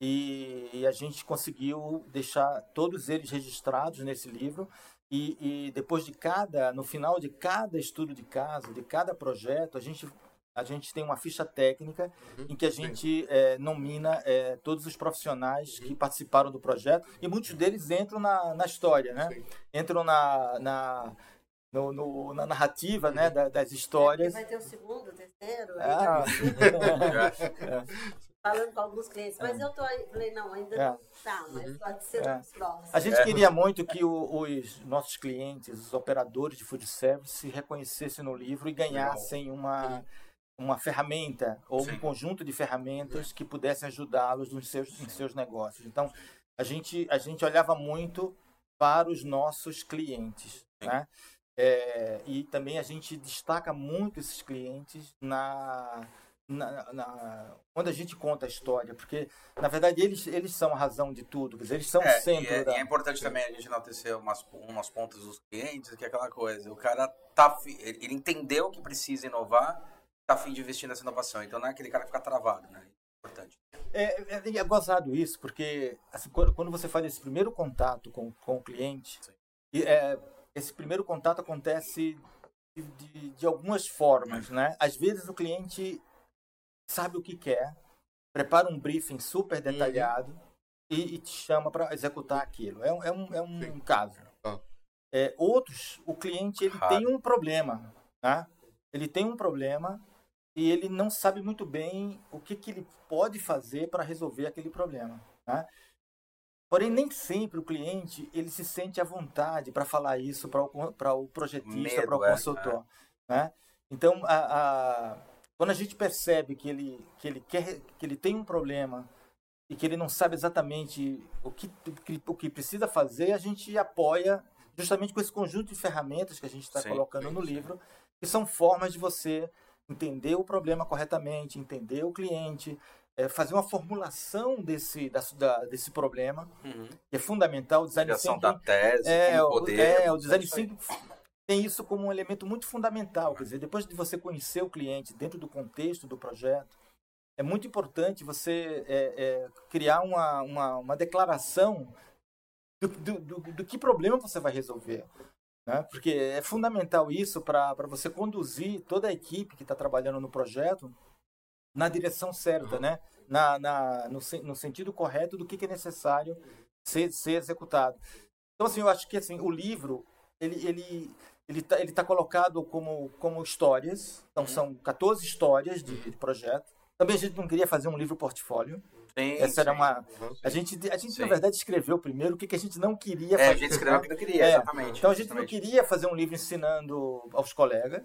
E, e a gente conseguiu deixar todos eles registrados nesse livro. E, e depois de cada, no final de cada estudo de caso, de cada projeto, a gente a gente tem uma ficha técnica em que a gente eh, nomina eh, todos os profissionais que participaram do projeto e muitos deles entram na, na história, né? Sim. Entram na, na, no- no- na narrativa né? da- das histórias. Vai ter o segundo, o terceiro, Ah, aí, falando com alguns clientes. Mas eu tô aí, falei, não, ainda É. não tá, mas pode ser É. nos próximos. A gente queria muito que o- os nossos clientes, os operadores de food service, se reconhecessem no livro e ganhassem uma, uma ferramenta ou Sim. um conjunto de ferramentas que pudessem ajudá-los nos seus, em seus negócios. Então, a gente, a gente olhava muito para os nossos clientes, Sim. né? É, e também a gente destaca muito esses clientes na, na, na- quando a gente conta a história, porque na verdade eles, eles são a razão de tudo, eles são o É, centro e, é, da... e é importante também a gente enaltecer umas, umas pontas dos clientes, que é aquela coisa. O cara tá. Ele entendeu que precisa inovar, tá afim de investir nessa inovação. Então não é aquele cara que fica travado, né? Importante. É, é, é gozado isso, porque assim, quando você faz esse primeiro contato com, com o cliente, e, é, esse primeiro contato acontece de, de, de algumas formas, né? Às vezes o cliente sabe o que quer, prepara um briefing super detalhado e, e te chama para executar aquilo. É, um- é um, é um Sim. caso. Ah. É, outros, o cliente ele Raro. tem um problema, né? Ele tem um problema e ele não sabe muito bem o que, que ele pode fazer para resolver aquele problema. Né? Porém, nem sempre o cliente ele se sente à vontade para falar isso para o, o projetista, para o é, consultor. Né? Então, a, a- quando a gente percebe que ele, que, ele quer, que ele tem um problema e que ele não sabe exatamente o que, o que, precisa fazer, a gente apoia justamente com esse conjunto de ferramentas que a gente está colocando sim, no sim. livro, que são formas de você entender o problema corretamente, entender o cliente, eh, fazer uma formulação desse, da, da- desse problema, Uhum. que é fundamental. O design thinking da tese, é, o- poder. é, o design thinking tem isso como um elemento muito fundamental. Quer dizer, depois de você conhecer o cliente dentro do contexto do projeto, é muito importante você é, é, criar uma, uma, uma declaração do, do, do, do que problema você vai resolver. Né? Porque é fundamental isso para você conduzir toda a equipe que está trabalhando no projeto na direção certa, né? na, na, no, no sentido correto do que, que é necessário ser, ser executado. Então, assim, eu acho que assim, o livro, ele ele ele tá, ele tá colocado como, como histórias. Então, são 14 histórias de, de projeto. Também a gente não queria fazer um livro portfólio. Sim, Essa era sim. uma... Uhum. A gente, a gente Sim. na verdade, escreveu primeiro o que, que a gente não queria É, fazer. a gente escreveu o que não queria, É, exatamente. Então, a gente não queria fazer um livro ensinando aos colegas.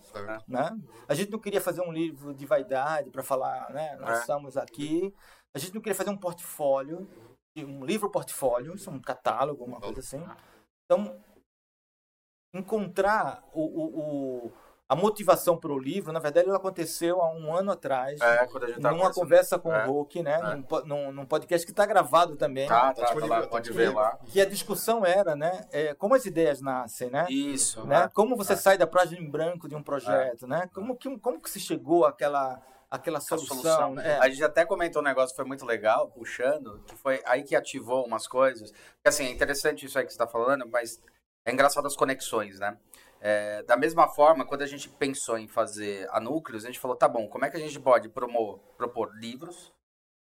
Né? A gente não queria fazer um livro de vaidade para falar, né? Nós É. estamos aqui. A gente não queria fazer um portfólio, um livro portfólio, é um catálogo, uma coisa assim. Então, encontrar o, o, o- a motivação para o livro, na verdade, ela aconteceu há um ano atrás, É, quando a gente tá numa conversa com É. o Hulk, né? É. Num, num, podcast que está gravado também. Tá, tá, tá disponível, lá, tá pode ver lá. Que a discussão era, né? é, como as ideias nascem, né? Isso, né? né? Como você É. sai da página em branco de um projeto, né? Como que, como que se chegou àquela, àquela a solução? solução. né? É. A gente até comentou um negócio que foi muito legal, puxando, que foi aí que ativou umas coisas. Assim, é interessante isso aí que você está falando, mas é engraçado as conexões, né? É, da mesma forma, quando a gente pensou em fazer a Núcleos, a gente falou, tá bom, como é que a gente pode propor livros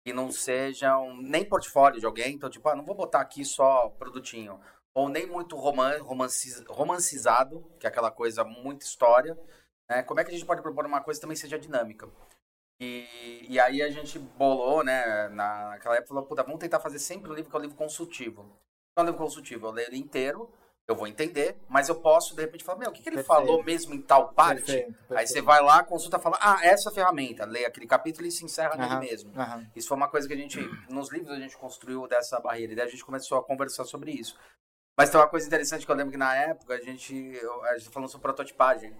que não sejam nem portfólio de alguém, então, tipo, ah, não vou botar aqui só produtinho. Ou nem muito roman romanci- romancizado, que é aquela coisa, muita história. né? Como é que a gente pode propor uma coisa que também seja dinâmica? E, e aí a gente bolou, né, na- naquela época, falou, puta, vamos tentar fazer sempre um livro que é um livro consultivo. Então, um livro consultivo, eu leio ele inteiro, eu vou entender, mas eu posso, de repente, falar, meu, o que, que ele Perfeito. falou mesmo em tal parte? Perfeito, Aí perfeito. você vai lá, consulta, fala, ah, essa ferramenta, lê aquele capítulo e se encerra Aham, nele mesmo. aham. Isso foi uma coisa que a gente, nos livros a gente construiu dessa barreira, e daí a gente começou a conversar sobre isso. Mas tem uma coisa interessante que eu lembro que na época a gente, eu- a gente falou sobre prototipagem.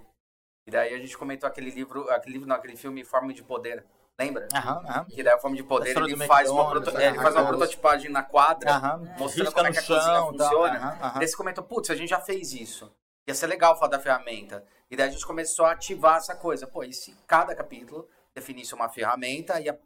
E daí a gente comentou aquele livro, aquele livro, não, aquele filme Forma de Poder. Lembra? Aham, aham. Que daí a Forma de Poder, história ele faz, uma, proto- né? é, ele faz uma Aham. prototipagem na quadra, Aham. mostrando como é que a cozinha chão, tal. funciona. Aham, aham. Daí você comentou, putz, a gente já fez isso. Ia ser legal falar da ferramenta. E daí a gente começou a ativar essa coisa. Pô, e se cada capítulo definisse uma ferramenta, e a-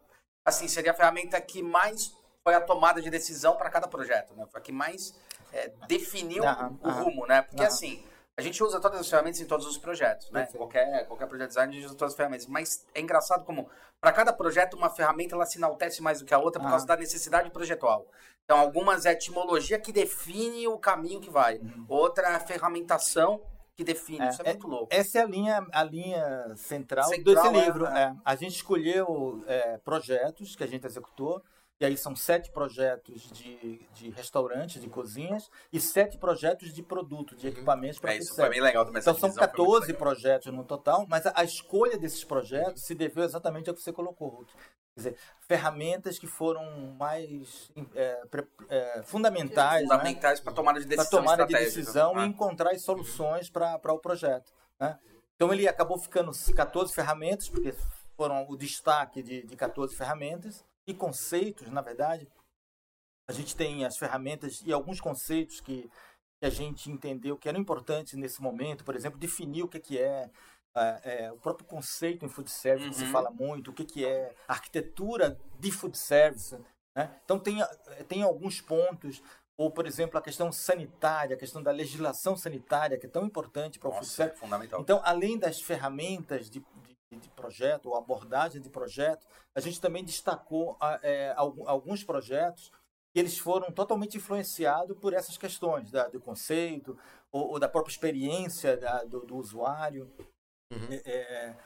assim, seria a ferramenta que mais foi a tomada de decisão para cada projeto, né? Foi a que mais é, definiu Aham, o aham. rumo, né? Porque Aham. assim, a gente usa todas as ferramentas em todos os projetos, né? Qualquer, qualquer projeto de design a gente usa todas as ferramentas. Mas é engraçado como, para cada projeto, uma ferramenta ela se enaltece mais do que a outra por Aham. causa da necessidade projetual. Então, algumas é a etimologia que define o caminho que vai. Outra é a ferramentação que define. É, Isso é, muito louco. Essa é a linha, a linha central, Central, desse é, livro. é. é. A gente escolheu é, projetos que a gente executou E aí são sete projetos de, de restaurantes, de cozinhas, e sete projetos de produto, de equipamentos para É, isso foi bem legal também. Então são divisão foi muito 14 legal. projetos no total, mas a, a escolha desses projetos se deveu exatamente ao que você colocou, Ruth. Quer dizer, ferramentas que foram mais é, é, fundamentais, né? Fundamentais para tomada de para decisão tomada de decisão Ah, e encontrar as soluções para o projeto. Né? Então ele acabou ficando 14 ferramentas, porque foram o destaque de, de 14 ferramentas e conceitos, na verdade. A gente tem as ferramentas e alguns conceitos que, que a gente entendeu que eram importantes nesse momento, por exemplo, definir o que, que é, ah, é, o próprio conceito em food service, que se Uhum. fala muito, o que, que é arquitetura de food service. Né? Então, tem, tem alguns pontos, ou, por exemplo, a questão sanitária, a questão da legislação sanitária, que é tão importante para o food service. é fundamental. Então, além das ferramentas de, de, projeto, ou abordagem de projeto, a gente também destacou ah, é, algu- alguns projetos que eles foram totalmente influenciados por essas questões da, do conceito ou, ou da própria experiência da- do, do usuário. Uhum. É, é,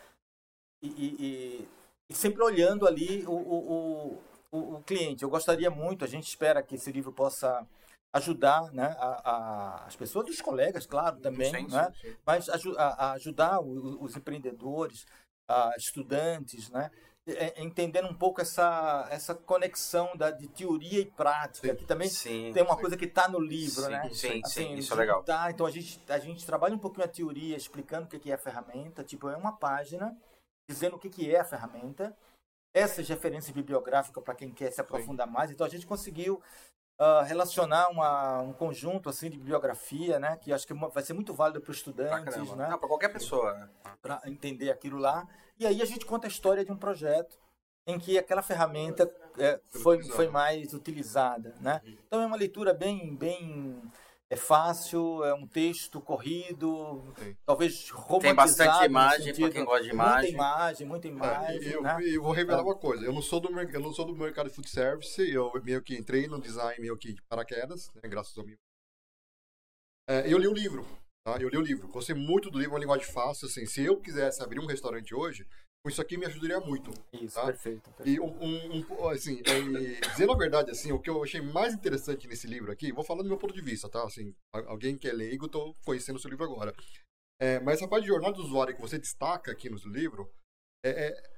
e, e- e- sempre olhando ali o, o, o, o- cliente. Eu gostaria muito, a gente espera que esse livro possa ajudar né, a, a- as pessoas, os colegas, claro, também, Sim, né? sim, sim. mas a, a ajudar o- os empreendedores, a estudantes, né? É- entendendo um pouco essa, essa conexão da, de teoria e prática, Sim. que também Sim. tem uma coisa que está no livro, Sim, né? sim, sim, isso é legal. Tá, então a gente, a gente trabalha um pouquinho a teoria, explicando o que é a ferramenta, tipo, é uma página dizendo o que que é a ferramenta, essas referências bibliográficas para quem quer se aprofundar mais, então a gente conseguiu ah, relacionar uma, um conjunto assim de bibliografia, né, que acho que vai ser muito válido para os estudantes, né? Não, pra qualquer pessoa. né? para entender aquilo lá. E aí a gente conta a história de um projeto em que aquela ferramenta é, foi, foi mais utilizada, né? Então é uma leitura bem, bem é fácil, é um texto corrido, Sim. talvez romantizado Tem bastante imagem sentido- quem gosta de Muita imagem. imagem, muita É, imagem, eu, né? eu vou revelar uma coisa. Eu não sou do eu não sou do mercado de food service. Eu meio que entrei no design meio que de paraquedas, né, graças ao meu. É, eu li o livro. Tá? Eu li o livro. Gostei muito do livro, é uma linguagem fácil. Assim, se eu quisesse abrir um restaurante hoje, isso aqui me ajudaria muito. Isso, tá? perfeito. perfeito. E um, um- assim, é, dizendo a verdade, assim, o que eu achei mais interessante nesse livro aqui, vou falar do meu ponto de vista, tá? Assim, alguém que é leigo, tô conhecendo o seu livro agora. É, mas essa parte de jornada do usuário que você destaca aqui no livro, é, é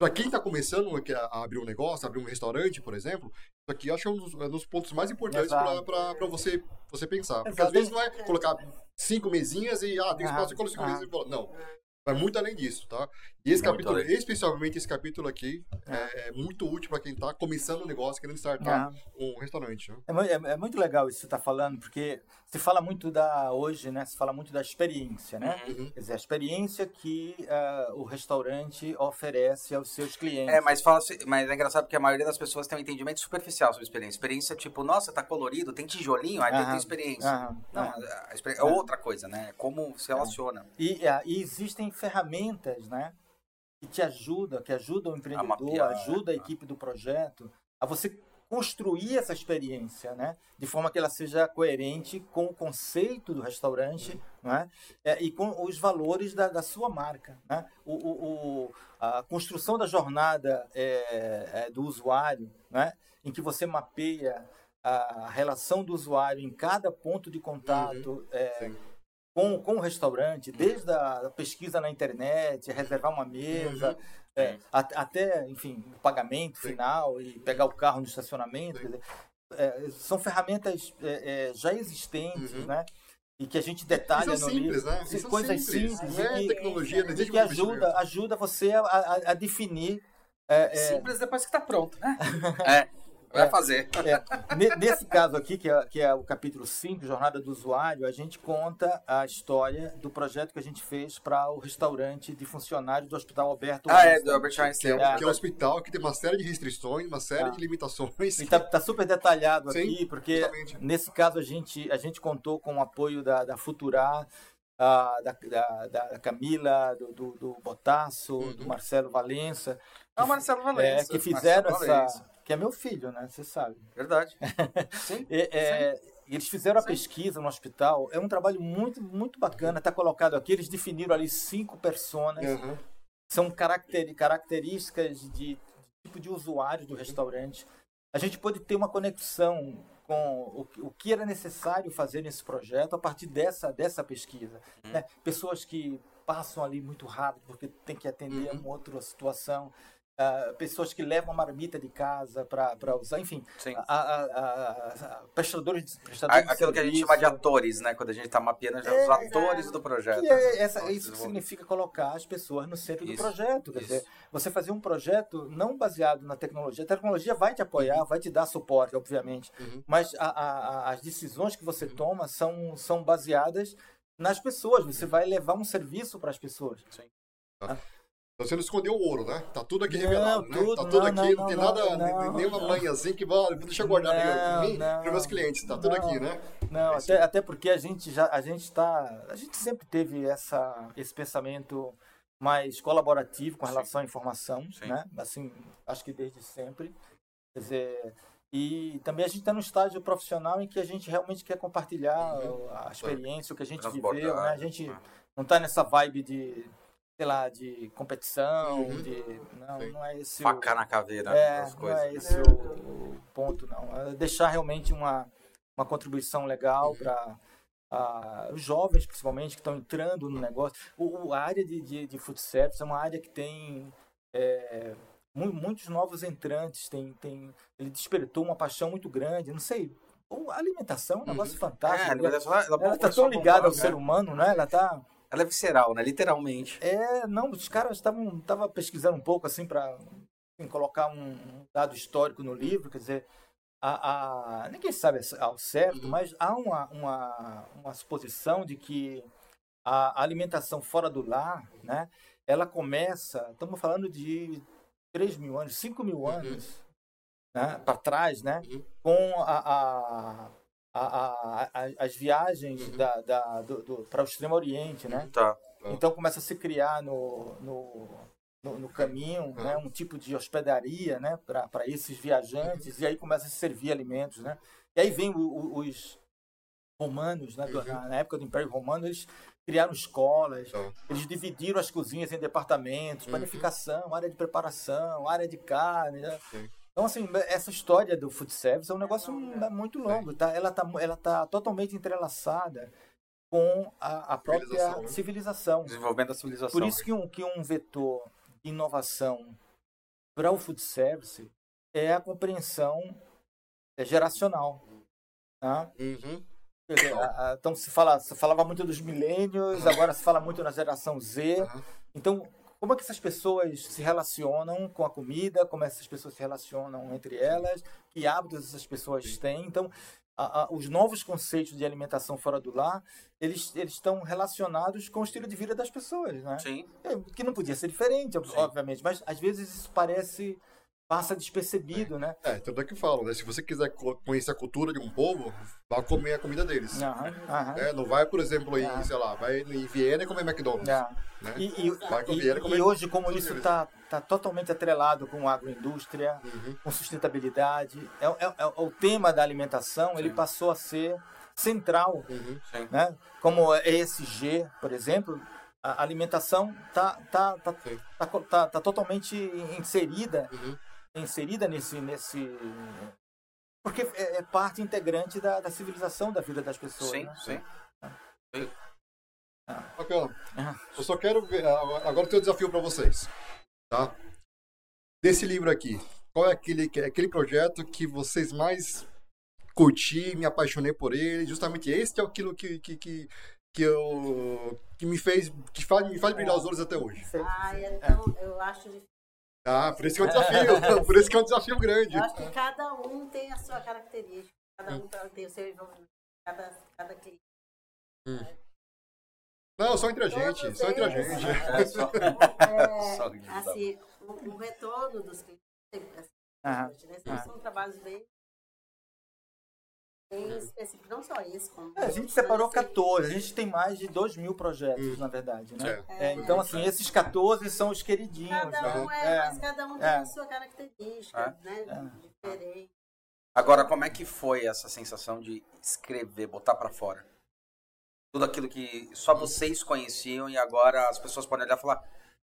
para quem está começando a, abrir um negócio, abrir um restaurante, por exemplo, isso aqui eu acho um dos, um dos pontos mais importantes para você, você pensar. Porque Exato. às vezes não é colocar cinco mesinhas e, ah, tem espaço, eu coloco cinco aham. mesinhas e falo, não. Vai muito além disso, tá? E esse Muito capítulo, além. especialmente esse capítulo aqui, é, é muito útil para quem está começando um negócio, querendo startar Ah. um restaurante. Né? É, é- é muito legal isso que você está falando, porque se fala muito da hoje, né? Se fala muito da experiência, né? Uhum. Quer dizer, a experiência que ah, o restaurante oferece aos seus clientes. É, mas, fala, mas é engraçado porque a maioria das pessoas tem um entendimento superficial sobre experiência. Experiência, tipo, nossa, tá colorido, tem tijolinho, aí tem experiência. aham, Não, aham. é outra coisa, né? É como se relaciona. E, ah, e existem ferramentas, né? Que te ajudam, que ajudam o empreendedor, mapear, ajuda a né? equipe do projeto a você construir essa experiência, né? De forma que ela seja coerente com o conceito do restaurante, né? É, e com os valores da, da sua marca, né? O, o- o- a construção da jornada é, é, do usuário, né? Em que você mapeia a relação do usuário em cada ponto de contato é, Sim. Com, com o restaurante, desde a pesquisa na internet, reservar uma mesa, é, a- até, enfim, o pagamento Sim. final e pegar o carro no estacionamento. Dizer, é, são ferramentas é, é, já existentes, Uhum. né? E que a gente detalha Isso é no simples, livro. né? Coisas simples, simples. é e, tecnologia, e existe que ajuda, ajuda você a, a- a definir. é, é, Simples depois que tá pronto, né? é, vai fazer. É, ne- nesse caso aqui, que é, que é o capítulo 5, Jornada do Usuário, a gente conta a história do projeto que a gente fez para o restaurante de funcionários do Hospital Alberto Ah, é, Einstein. do Albert Que é, Einstein. um- É. que é um hospital que tem uma série de restrições, uma série Ah. de limitações. E tá, tá super detalhado Sim, aqui, porque justamente. nesse caso a gente, a gente contou com o apoio da, da Futurar, ah, da, da, da Camila, do, do, do Botasso, Uhum. do Marcelo Valença, Ah, o Marcelo é, Valença. que fizeram Marcelo essa. Valença. Que é meu filho, né? Você sabe. Verdade. Sim. É, é, eles fizeram a Sim. pesquisa no hospital. É um trabalho muito, muito bacana. Está colocado aqui. Eles definiram ali cinco personas. Aham. São caracter, características de tipo de usuário do restaurante. a gente pôde ter uma conexão com o, o que era necessário fazer nesse projeto a partir dessa, dessa pesquisa. Uhum. Né? Pessoas que passam ali muito rápido porque tem que atender Uhum. a uma outra situação. Ah, pessoas que levam a marmita de casa para usar, enfim, Sim. a, a, a, prestadores, prestadores de Aquilo que a gente chama de atores, né? Quando a gente tá mapeando, já os atores do projeto. É essa, Nossa, isso que significa colocar as pessoas no centro Isso, do projeto. Quer isso. dizer, você fazer um projeto não baseado na tecnologia. A tecnologia vai te apoiar, vai te dar suporte, obviamente. Uhum. Mas as decisões que você toma são, são baseadas nas pessoas. Você vai levar um serviço para as pessoas. Então você não escondeu o ouro, né? Tá tudo aqui Não, revelado, né? tudo, Tá tudo não, aqui, não, não, tem nada, não, nenhuma assim que vai, deixa eu guardar para mim, não. para meus clientes. Tá tudo aqui, né? Não, É até, até porque a gente já a gente está a gente sempre teve essa esse pensamento mais colaborativo com Sim. relação à informação, Sim. né? Assim, acho que desde sempre. Quer dizer, e também a gente está no estágio profissional em que a gente realmente quer compartilhar Uhum. a experiência, o que a gente viveu, né? A gente né? não está nessa vibe de sei lá, de competição, Uhum. de não, Sim. não é esse o- Faca na caveira, é, as não coisas. é esse o, o ponto, não. É deixar realmente uma, uma contribuição legal para os jovens, principalmente, que estão entrando no negócio. O, o- a área de, de, de food service é uma área que tem é, mu- muitos novos entrantes, tem, tem, ele despertou uma paixão muito grande. Não sei, o- a alimentação é um negócio É, fantástico. a alimentação, ela, está tão ligada ao né? ser humano, né? Ela está Ela é visceral, né? Literalmente. é, não, os caras estavam tava pesquisando um pouco assim para colocar um, dado histórico no livro, quer dizer, a, a- ninguém sabe ao certo, Uhum. mas há uma, uma, uma suposição de que a alimentação fora do lar, né, ela começa, estamos falando de 3 mil anos, 5 mil anos né, para trás, né, Uhum. com a, a, a, a- as viagens Uhum. da, da, do, do, para o Extremo Oriente, né? Tá. Então começa a se criar no, no, no, no caminho né, um tipo de hospedaria né, para esses viajantes, e aí começa a se servir alimentos. Né? E aí vem o- o- os romanos, né, Uhum. na, época do Império Romano, eles criaram escolas, Então, eles dividiram as cozinhas em departamentos, Uhum. panificação, área de preparação, área de carne. né? Então, assim, essa história do food service é um negócio muito longo, tá? Ela tá, ela tá totalmente entrelaçada com a, a própria Civilização, né? civilização. Desenvolvimento da civilização. Por isso que um, que um vetor de inovação para o food service é a compreensão é, geracional. Tá? uhum. Dizer, a- a- então se, fala, se falava muito dos milênios, agora se fala muito na geração Z. Aham. Então, como é que essas pessoas se relacionam com a comida? Como essas pessoas se relacionam entre elas? Que hábitos essas pessoas têm? Então, a- a- os novos conceitos de alimentação fora do lar, eles, eles estão relacionados com o estilo de vida das pessoas, né? Sim. É, que não podia ser diferente, Sim. obviamente, mas às vezes isso parece passa despercebido, né? É, tanto é que eu falo, né? Se você quiser co- conhecer a cultura de um povo, vá comer a comida deles. Aham, aham. É, não vai, por exemplo, em, sei lá, vai em Viena e comer McDonald's. É. Né? E, e- Vai com e- Vieira, como e é- hoje, como isso está tá totalmente atrelado com agroindústria, Uhum. com sustentabilidade, é, é- é- o tema da alimentação ele passou a ser central, Uhum. Sim. né? Como ESG, por exemplo, a alimentação tá tá tá, Sim. tá, tá- tá totalmente inserida Uhum. Inserida nesse nesse porque é, é parte integrante da, da civilização da vida das pessoas. Sim, né? sim. Bacana. Ah. Eu só quero ver. Agora eu tenho um desafio para vocês. Tá? Desse livro aqui, qual é aquele, aquele projeto que vocês mais curti, me apaixonei por ele? Justamente esse é aquilo que, que, que, que eu. que me fez. que faz, me faz brilhar os olhos até hoje. Ai, então, eu acho difícil. Ah, por isso que é um desafio. por isso que é um desafio grande. Eu acho que cada um tem a sua característica, cada um tem o seu envolvimento, cada, cada cliente. Não, só entre a gente, Todos só entre a gente. É só- é, Só dá. assim, o, o retorno dos clientes, assim, Aham. né, são- são trabalhos bem, bem específicos, não só esse, como É, a gente separou mas, assim, 14, a gente tem mais de 2 mil projetos, na verdade, né? É. É, então, assim, esses 14 são os queridinhos. Cada um né? é, mas cada um tem é. a sua característica, né? Diferente. Agora, como é que foi essa sensação de escrever, botar pra fora? Tudo aquilo que só vocês conheciam e agora as pessoas podem olhar e falar.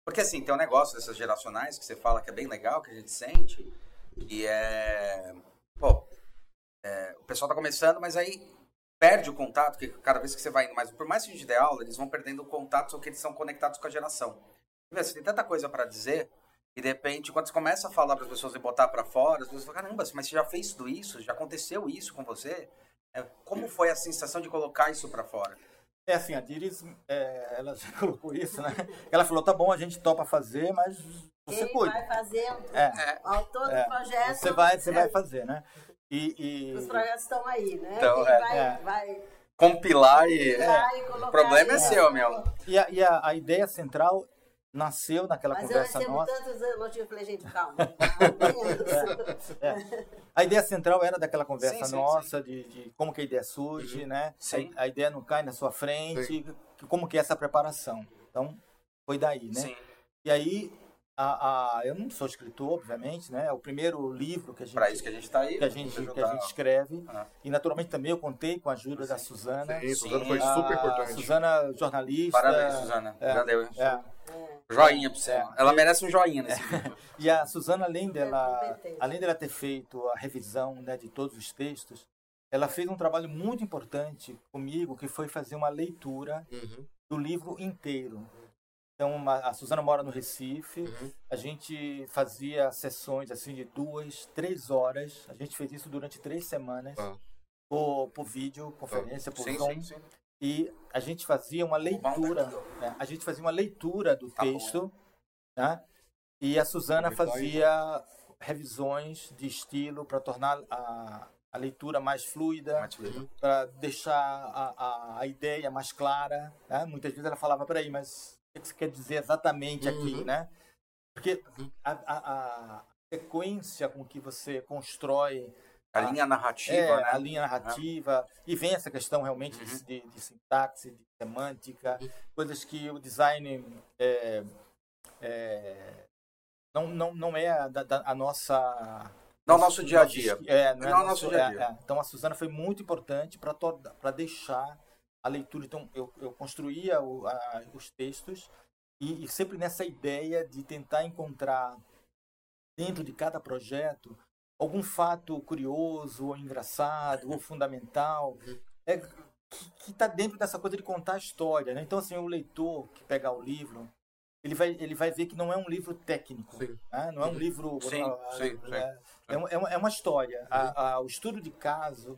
Porque assim, tem um negócio dessas geracionais que você fala que é bem legal, que a gente sente, e é pô, é, o pessoal tá começando, mas aí perde o contato, que cada vez que você vai indo mais, por mais que a gente dê aula, eles vão perdendo o contato, só que eles são conectados com a geração. Você tem tanta coisa para dizer, e de repente, quando você começa a falar para as pessoas e botar para fora, as pessoas falam, caramba, mas você já fez tudo isso? Já aconteceu isso com você? É, como foi a sensação de colocar isso para fora? É assim, a Diris, é, ela já colocou isso, né? Ela falou, tá bom, a gente topa fazer, mas você Quem cuida. vai fazendo, É. o autor É, do projeto. Você vai, você é, vai fazer, né? E, e- Os projetos estão aí, né? Então, é. vai, É. vai Compilar e... vai colocar O problema é seu, meu. e a, e a- a ideia central nasceu naquela Mas eu conversa recebo nossa. tantos elogios, eu falei, gente, calma. É. A ideia central era daquela conversa Sim, sim, nossa, De, de como que a ideia surge, né? Sim. A, a ideia não cai na sua frente, como que é essa preparação. Então, foi daí, né? Sim. E aí, a, a, eu não sou escritor, obviamente, né? É o primeiro livro que a gente, Para isso que a gente tá aí. que a gente, que a gente escreve. Ah. E, naturalmente, também eu contei com a ajuda da Suzana. Sim, Suzana foi super importante. Suzana, jornalista. Parabéns, Suzana. É, Já deu. é. Joinha pra você. É. Ela merece um joinha nesse vídeo. E a Suzana, além dela, competente. além dela ter feito a revisão né, de todos os textos, ela fez um trabalho muito importante comigo, que foi fazer uma leitura Uhum. do livro inteiro. Então, a Suzana mora no Recife, Uhum. a gente fazia sessões assim de duas, três horas. A gente fez isso durante três semanas, Tá. por, por vídeo, conferência, por Sim, Zoom. sim, sim. E a gente fazia uma leitura, né? a gente fazia uma leitura do Tá bom. texto, né? E a Suzana fazia revisões de estilo para tornar a, a leitura mais fluida, Uhum. para deixar a, a, a ideia mais clara. Né? Muitas vezes ela falava, peraí, mas o que você quer dizer exatamente aqui, Uhum. né? Porque a, a, a sequência com que você constrói A linha narrativa, é, né? a linha narrativa. E vem essa questão realmente de- Uhum. de, de sintaxe, de semântica, coisas que o design é, é, não, não, não é a, da- da- a nossa. Não é nosso dia a dia. É, não é, Não é nosso nosso dia a dia. é, é. Então a Suzana foi muito importante para deixar a leitura. Então eu, eu construía o- a- os textos e, e sempre nessa ideia de tentar encontrar dentro de cada projeto algum fato curioso ou engraçado ou fundamental é, que está dentro dessa coisa de contar a história. Né? Então, assim, o leitor que pegar o livro, ele vai, ele vai ver que não é um livro técnico. Sim. né? Não é um livro... Sim, ah, sim, sim. É, é, uma- é uma, é uma história. A- a- o estudo de caso,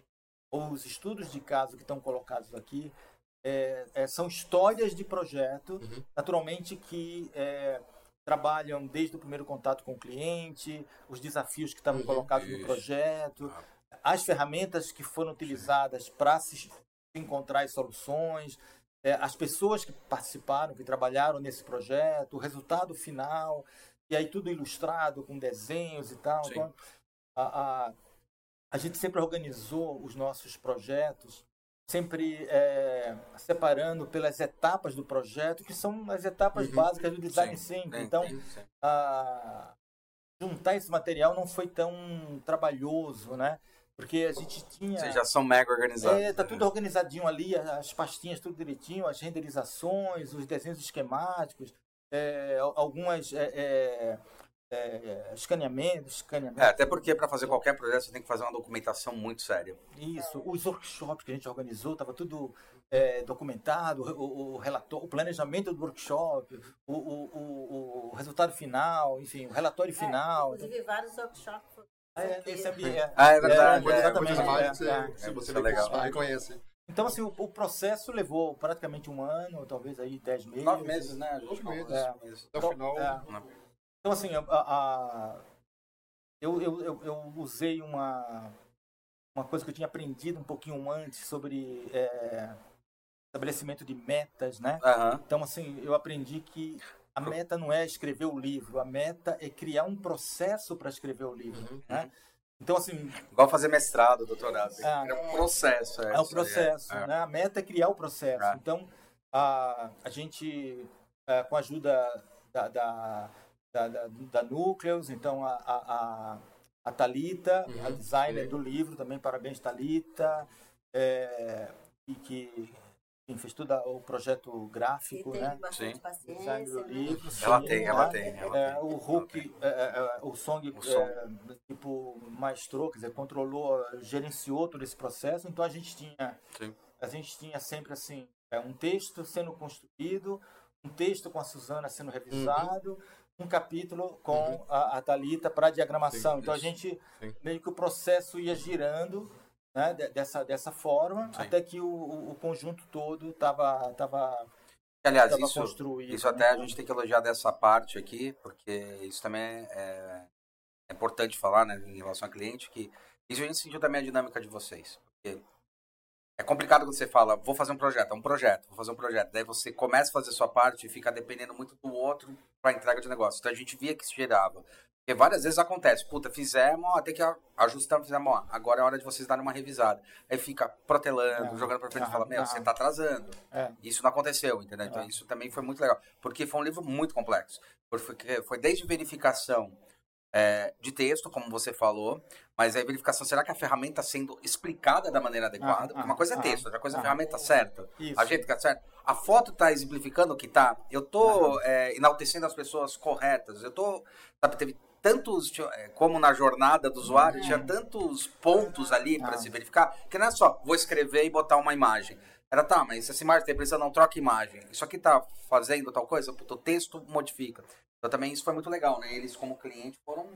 ou os estudos de caso que estão colocados aqui, é, é, são histórias de projeto, Uhum. naturalmente que é, trabalham desde o primeiro contato com o cliente, os desafios que estavam Uhum. colocados no projeto, as ferramentas que foram utilizadas para se encontrar as soluções, é, as pessoas que participaram, que trabalharam nesse projeto, o resultado final, e aí tudo ilustrado com desenhos e tal. Sim. Então, a, a, a gente sempre organizou os nossos projetos, sempre é, separando pelas etapas do projeto, que são as etapas Uhum. básicas do design Sim, sim, Então, sim, a- juntar esse material não foi tão trabalhoso, né? Porque a gente tinha. Vocês já são mega organizados. É, tá tudo organizadinho ali, as pastinhas tudo direitinho, as renderizações, os desenhos esquemáticos, é, al- algumas é, é, é, escaneamentos, escaneamentos. É, até porque para fazer qualquer projeto você tem que fazer uma documentação muito séria. Isso, os workshops que a gente organizou, estava tudo é, documentado, o, o, o relatório, o planejamento do workshop, o, o, o, o resultado final, enfim, o relatório final. É, inclusive, vários workshops. foram É, ambiente. Ah, é verdade. É, é, exatamente. É, você, se é, você é legal. reconhece. Então, assim, o, o processo levou praticamente um ano, talvez aí dez meses. Nove meses, né? Nove meses. É. meses. Até o final. É. Então, assim, a, a- eu, eu, eu, usei uma, uma coisa que eu tinha aprendido um pouquinho antes sobre é, estabelecimento de metas, né? Aham. Então, assim, eu aprendi que a meta não é escrever o livro, a meta é criar um processo para escrever o livro, Uhum. né? Então, assim, Igual fazer mestrado, doutorado. Ah. É um processo. É o isso aí, processo, é. né? A meta é criar o processo. É. Então, a, a gente, é, com a ajuda da, da, da, da, da Núcleos, então a, a, a, a Thalita, a Uhum. designer Sim. do livro, também parabéns, Thalita, é, e que enfim, fez tudo o projeto E gráfico, tem né? bastante Sim. Design do né? livro, Ela sim, tem, ela né? tem. Ela É, tem. o Hulk, é, é, o Song, O som. é, tipo, maestrou, quer dizer, controlou, gerenciou todo esse processo. Então a gente tinha, Sim. a gente tinha sempre assim, um texto sendo construído, um texto com a Suzana sendo revisado, um capítulo com Uhum. a, a Thalita para diagramação. Sim, então a isso. gente Sim. meio que o processo ia girando. Né, de- dessa, dessa forma, Sim. até que o, o, conjunto todo estava tava, Aliás, tava isso, construído. isso né? até a gente tem que elogiar dessa parte aqui, porque isso também é, é importante falar, né, em relação ao cliente, que isso a gente sentiu também a dinâmica de vocês. Porque é complicado quando você fala, vou fazer um projeto, é um projeto, vou fazer um projeto. Daí você começa a fazer sua parte e fica dependendo muito do outro para entrega de negócio. Então a gente via que isso gerava. Porque várias vezes acontece, puta, fizemos, ó, tem que ajustar, fizemos, ó, agora é hora de vocês darem uma revisada. Aí fica protelando, É. jogando pra frente e Ah, fala, meu, você tá atrasando. É. Isso não aconteceu, entendeu? Então É. isso também foi muito legal. Porque foi um livro muito complexo. Porque foi desde verificação é, de texto, como você falou, mas aí verificação, será que a ferramenta está sendo explicada da maneira adequada? Porque uma coisa é ah, texto, outra coisa é a ah. ferramenta certa. Isso. A gente tá certo. A foto está exemplificando o que tá. Eu tô é, enaltecendo as pessoas corretas. Eu tô, sabe, teve tantos, é, como na jornada do usuário, tinha tantos pontos ali para Ah. se verificar, que não é só vou escrever e botar uma imagem. Era, tá, mas essa imagem tem precisa não troca imagem. Isso aqui tá fazendo tal coisa, o texto modifica. Então também isso foi muito legal, né? Eles como cliente foram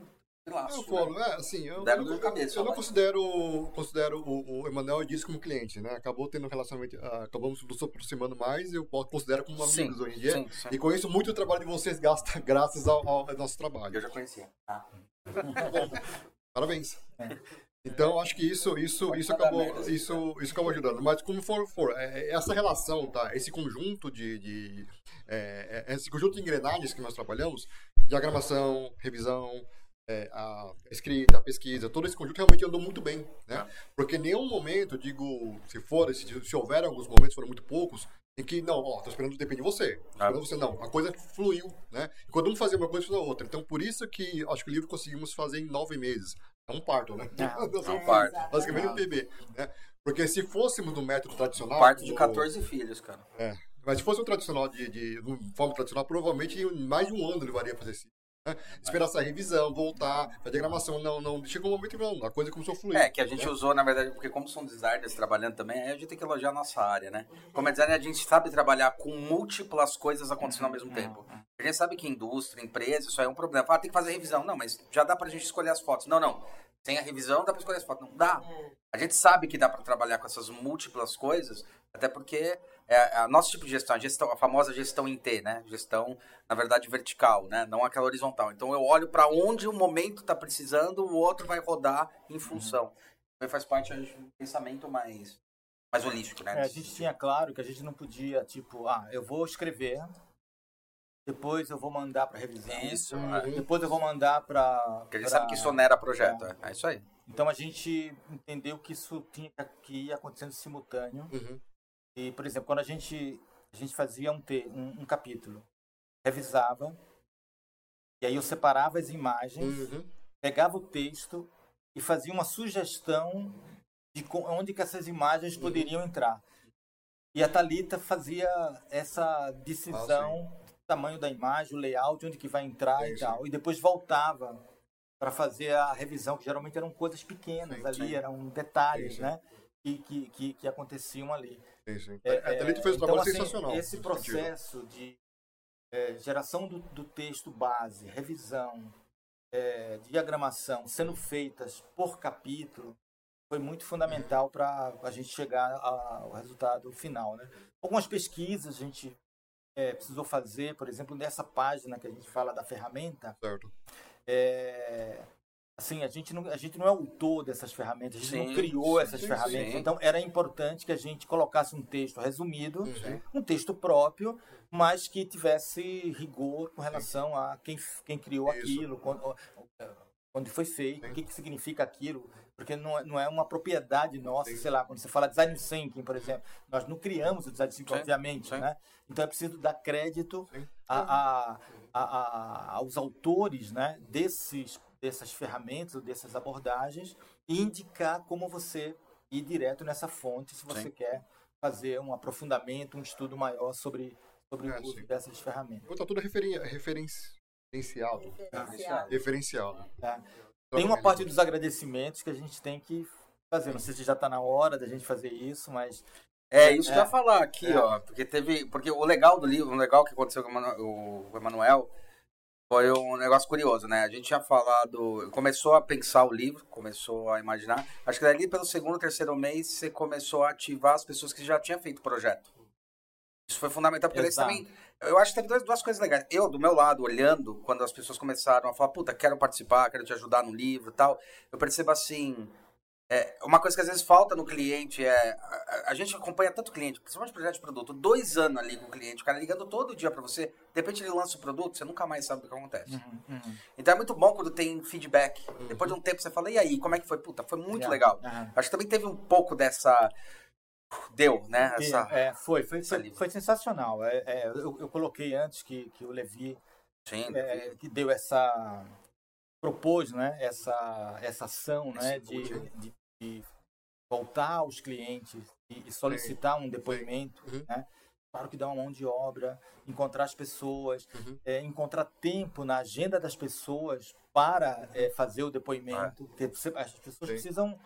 de laço, Eu né? falo, é, assim, eu, Deram eu, de cabeça, eu não considero, considero o, o Emanuel disso como cliente, né? Acabou tendo um relacionamento, ah, acabamos nos aproximando mais, eu considero como amigos Sim, hoje em dia. sim, sim. E conheço muito o trabalho de vocês gasta, graças ao, ao nosso trabalho. Eu já conhecia. Ah. Parabéns. É. Então, acho que isso, isso, isso, acabou, merda, isso, isso acabou ajudando. Mas como for, for é, é, essa relação, tá? Esse conjunto de, de é, é, esse conjunto de engrenagens que nós trabalhamos, diagramação, revisão, é, a escrita, a pesquisa, todo esse conjunto realmente andou muito bem, né? Porque em nenhum momento, digo, se for, se, se houver alguns momentos, foram muito poucos, em que, não, ó, tô esperando depende de você. Tô Ah. esperando você, não. A coisa fluiu, né? E quando um fazia uma coisa, fazia outra. Então, por isso que acho que o livro conseguimos fazer em nove meses. É um parto, né? Ah, Nós é um parto. Basicamente um bebê, né? Porque se fôssemos do método tradicional... Parto de do- 14 filhos, cara. É. Mas se fosse um tradicional de, de, de forma tradicional, provavelmente em mais de um ano levaria pra fazer isso. Né? Esperar essa revisão, voltar, a diagramação, não, não. Chegou um momento que não, a coisa começou a fluir. É, que a gente né? usou, na verdade, porque como são designers trabalhando também, aí a gente tem que elogiar a nossa área, né? Como é designer, a gente sabe trabalhar com múltiplas coisas acontecendo ao mesmo tempo. A gente sabe que indústria, empresa, isso aí é um problema. Fala, ah, tem que fazer revisão. Não, mas já dá pra gente escolher as fotos. Não, não. Sem a revisão, dá pra escolher as fotos. Não dá. A gente sabe que dá pra trabalhar com essas múltiplas coisas, até porque é a nosso tipo de gestão, a, gestão, a famosa gestão em T, né? Gestão, na verdade, vertical, né? Não aquela horizontal. Então eu olho pra onde o momento tá precisando, o outro vai rodar em função. Então faz parte de um pensamento mais, mais holístico, né? É, a gente tinha claro que a gente não podia, tipo, ah, eu vou escrever, depois eu vou mandar para revisão, Isso, Uhum. é. depois eu vou mandar para. Porque a gente sabe que isso onera projeto. É, é isso aí. Então a gente entendeu que isso tinha que ir acontecendo simultâneo. Uhum. E, por exemplo, quando a gente, a gente fazia um, te, um, um capítulo, revisava, e aí eu separava as imagens, Uhum. pegava o texto e fazia uma sugestão de onde que essas imagens Uhum. poderiam entrar. E a Talita fazia essa decisão do tamanho da imagem, o layout, onde que vai entrar Sim, e sim. tal. E depois voltava para fazer a revisão, que geralmente eram coisas pequenas Sim, ali, sim. eram detalhes, Sim, sim. né? Que, que, que, que aconteciam ali. Sim, sim. É, a Thalita fez um então, trabalho assim, sensacional. Esse processo de é, geração do, do texto base, revisão, é, diagramação, sendo feitas por capítulo, foi muito fundamental para a gente chegar ao resultado final. Né? Algumas pesquisas a gente é, precisou fazer, por exemplo, nessa página que a gente fala da ferramenta, Certo. é, assim, a gente, não, a gente não é autor dessas ferramentas, a gente Sim, não criou sim, essas sim, ferramentas. sim. Então, era importante que a gente colocasse um texto resumido, Uhum. um texto próprio, mas que tivesse rigor com relação a quem, quem criou Isso. aquilo, quando, onde foi feito, Sim. o que, que significa aquilo, porque não é, não é uma propriedade nossa, Sim. sei lá, quando você fala design thinking, por exemplo, nós não criamos o design thinking, Sim, obviamente, sim. né? Então é preciso dar crédito Sim. a, a, a- aos autores né, desses, dessas ferramentas ou dessas abordagens e indicar como você ir direto nessa fonte se você Sim. quer fazer um aprofundamento, um estudo maior sobre, sobre É, o uso sim. dessas ferramentas. Então tá tudo referen referenciado. Diferenciado. Referenciado. tá? Tem uma parte dos agradecimentos que a gente tem que fazer. Não sei se já está na hora da gente fazer isso, mas É, isso que eu É. ia falar aqui, É. ó. Porque teve. Porque o legal do livro, o legal que aconteceu com o Emanuel foi um negócio curioso, né? A gente tinha falado. Começou a pensar o livro, começou a imaginar. Acho que dali pelo segundo, terceiro mês, você começou a ativar as pessoas que já tinham feito o projeto. Isso foi fundamental, porque eles Exato. também. Eu acho que teve duas, duas coisas legais. Eu, do meu lado, olhando, quando as pessoas começaram a falar, puta, quero participar, quero te ajudar no livro e tal, eu percebo assim. É, uma coisa que às vezes falta no cliente é. A, a gente acompanha tanto cliente, principalmente projeto de produto, dois anos ali com o cliente, o cara ligando todo dia pra você, de repente ele lança o produto, você nunca mais sabe o que acontece. Uhum, uhum. Então é muito bom quando tem feedback. Depois de um tempo você fala, e aí, como é que foi? Puta, foi muito Yeah. legal. Acho que também teve um pouco dessa. Deu, né? Essa. é, foi, foi, foi, foi sensacional. É, é, eu, eu coloquei antes que, que o Levi Sim, é, que deu essa propôs né essa essa ação né de, input, de, de voltar aos clientes e, e solicitar um depoimento Uhum. né claro que dá uma mão de obra encontrar as pessoas Uhum. é, encontrar tempo na agenda das pessoas para é, fazer o depoimento porque você- as pessoas Sim. precisam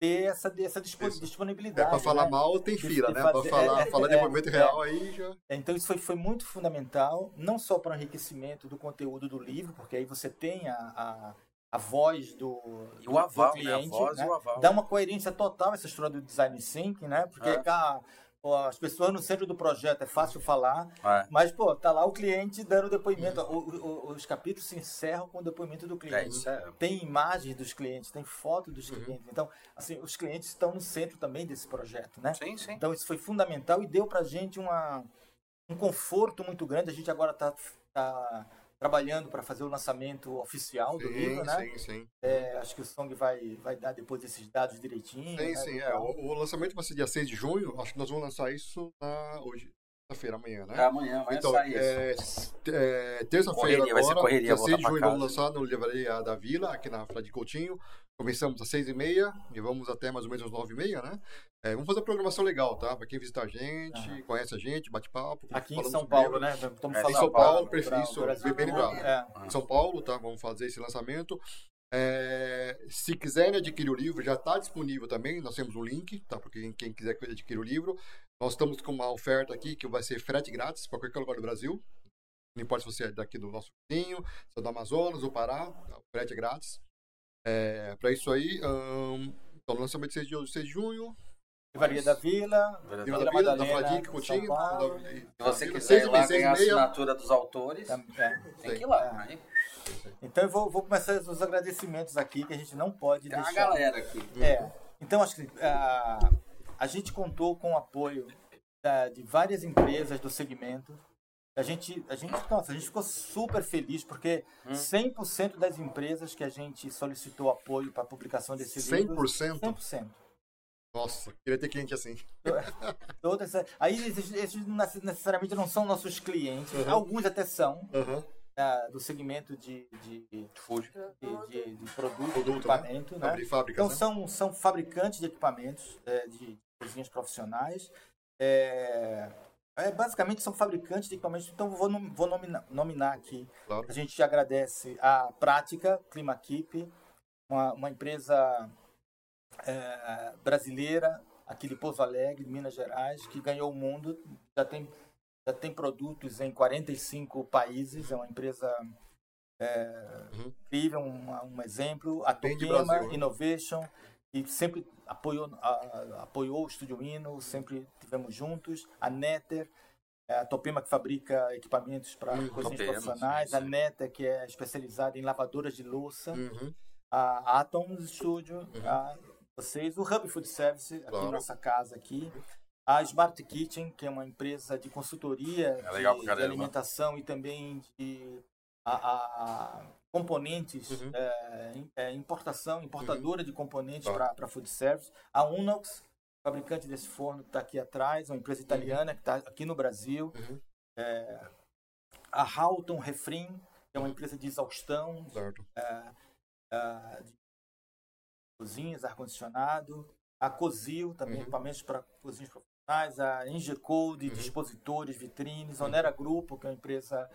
ter essa essa disponibilidade É, pra falar né? mal tem fila, de né? Fazer- falar, é, falar de é, momento é. real aí já. Então isso foi, foi muito fundamental, não só para o enriquecimento do conteúdo do livro, porque aí você tem a, a, a voz do, do- o aval, do né? A cliente, voz né? e o aval. dá uma coerência total essa história do design thinking, né? Porque É. cá, pô, as pessoas no centro do projeto é fácil falar, É. mas pô, tá lá o cliente dando depoimento. O- o- os capítulos se encerram com o depoimento do É, cliente. isso é. Tem imagens dos clientes, tem foto dos Uhum. clientes. Então, assim, os clientes estão no centro também desse projeto, né? Sim, sim. Então isso foi fundamental e deu pra gente uma, um conforto muito grande. A gente agora está trabalhando para fazer o lançamento oficial do livro, Sim, né? sim, sim. É, acho que o Song vai, vai dar depois esses dados direitinho. Sim, né, sim. É, o, o lançamento vai ser dia 6 de junho. Acho que nós vamos lançar isso na, hoje, terça-feira, amanhã, né? É amanhã, amanhã Então, sai isso. é, é, terça-feira Correria, vai ser agora, correria, dia voltar 6 de junho, vamos lançar no Livraria da Vila, aqui na Frade Coutinho. Começamos às 6h30 e vamos até mais ou menos às 9h30, né? É, vamos fazer uma programação legal, tá? Pra quem visita a gente, Aham. conhece a gente, bate papo. Aqui em São Paulo, livro. né? Estamos É, em São Paulo, Brasil. bem lembrado. É. São Paulo, tá? Vamos fazer esse lançamento. É, se quiserem adquirir o livro, já está disponível também. Nós temos um link, tá? Para quem, quem quiser adquirir o livro. Nós estamos com uma oferta aqui que vai ser frete grátis para qualquer lugar do Brasil. Não importa se você é daqui do nosso vizinho, se é do Amazonas ou Pará, o frete é grátis. É, para isso aí, hum, então, lançamento 6 de, 6 de junho. Livraria da Vila, Vila da Vila, da São Coutinho. Paulo. da- Se você Vila, quiser seis ir e lá meia, seis e ganhar a meia. assinatura dos autores, é. tem que ir lá. Aí Então eu vou, vou começar os agradecimentos aqui que a gente não pode tem uma deixar. galera aqui. É. Então, acho que a, a gente contou com o apoio da- de várias empresas do segmento. A gente, a gente, nossa, a gente ficou super feliz porque Hum. 100% das empresas que a gente solicitou apoio para a publicação desse livro, 100%? 100%. Nossa, queria ter cliente assim. Todas, aí esses, necessariamente não são nossos clientes, Uhum. alguns até são Aham. ah, do segmento de, de, de, de, de produto, Produto, de né? equipamento, né? Abrir fábricas, Então né? são, são fabricantes de equipamentos é, de cozinhas profissionais. É, é, basicamente são fabricantes de equipamentos. Então vou, vou nominar, nominar aqui. Claro. A gente agradece a Prática Climakeep, uma, uma empresa é, brasileira aqui de Pouso Alegre, Minas Gerais, que ganhou o mundo. Já tem, já tem produtos em 45 países. É uma empresa é, Uhum. incrível, uma- um exemplo. A Bem de Tokema Brasil, né? Innovation, que sempre apoiou, a- apoiou o Estúdio Hino, sempre tivemos juntos. A Netter, é a Topema que fabrica equipamentos para Hum, profissionais. sim, A sim. Netter, que é especializada em lavadoras de louça. Uhum. A Atom Studio, a vocês. O Hub Food Service, aqui Claro. nossa casa aqui. A Smart Kitchen, que é uma empresa de consultoria É de, de alimentação e também de a, a- a componentes, Uhum. é, im- é, importação, importadora de componentes Tá. para food service. A Unox, fabricante desse forno, está aqui atrás, uma empresa italiana que está aqui no Brasil. Uhum. É, a Halton Refrim, que é uma empresa de exaustão, Certo. ah, de cozinhas, ar-condicionado. A Cozil, também Uhum. equipamentos para cozinhas profissionais. a Ingecode, Uhum. dispositores, vitrines, Onera Grupo, que é uma empresa,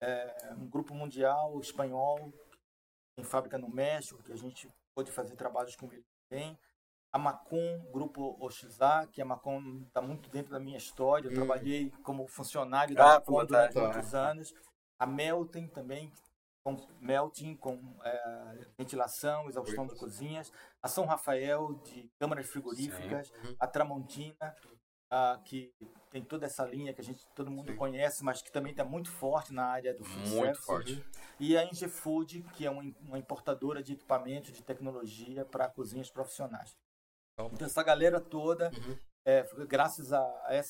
é, um grupo mundial espanhol, tem fábrica no México, que a gente pôde fazer trabalhos com ele também. A Macon, grupo Oxizá, que a Macon está muito dentro da minha história. Eu Hum. trabalhei como funcionário da Ah, Macon puta, durante tá. muitos anos. A Melting também, com melting, com é, ventilação, exaustão de cozinhas. A São Rafael, de câmaras frigoríficas. Uhum. A Tramontina, ah, que tem toda essa linha que a gente todo mundo Sim. conhece, mas que também está muito forte na área do food Muito service. forte. E a Ingefood, que é uma, uma importadora de equipamentos de tecnologia para cozinhas profissionais. Então. Então, essa galera toda, Uhum. é, graças a essa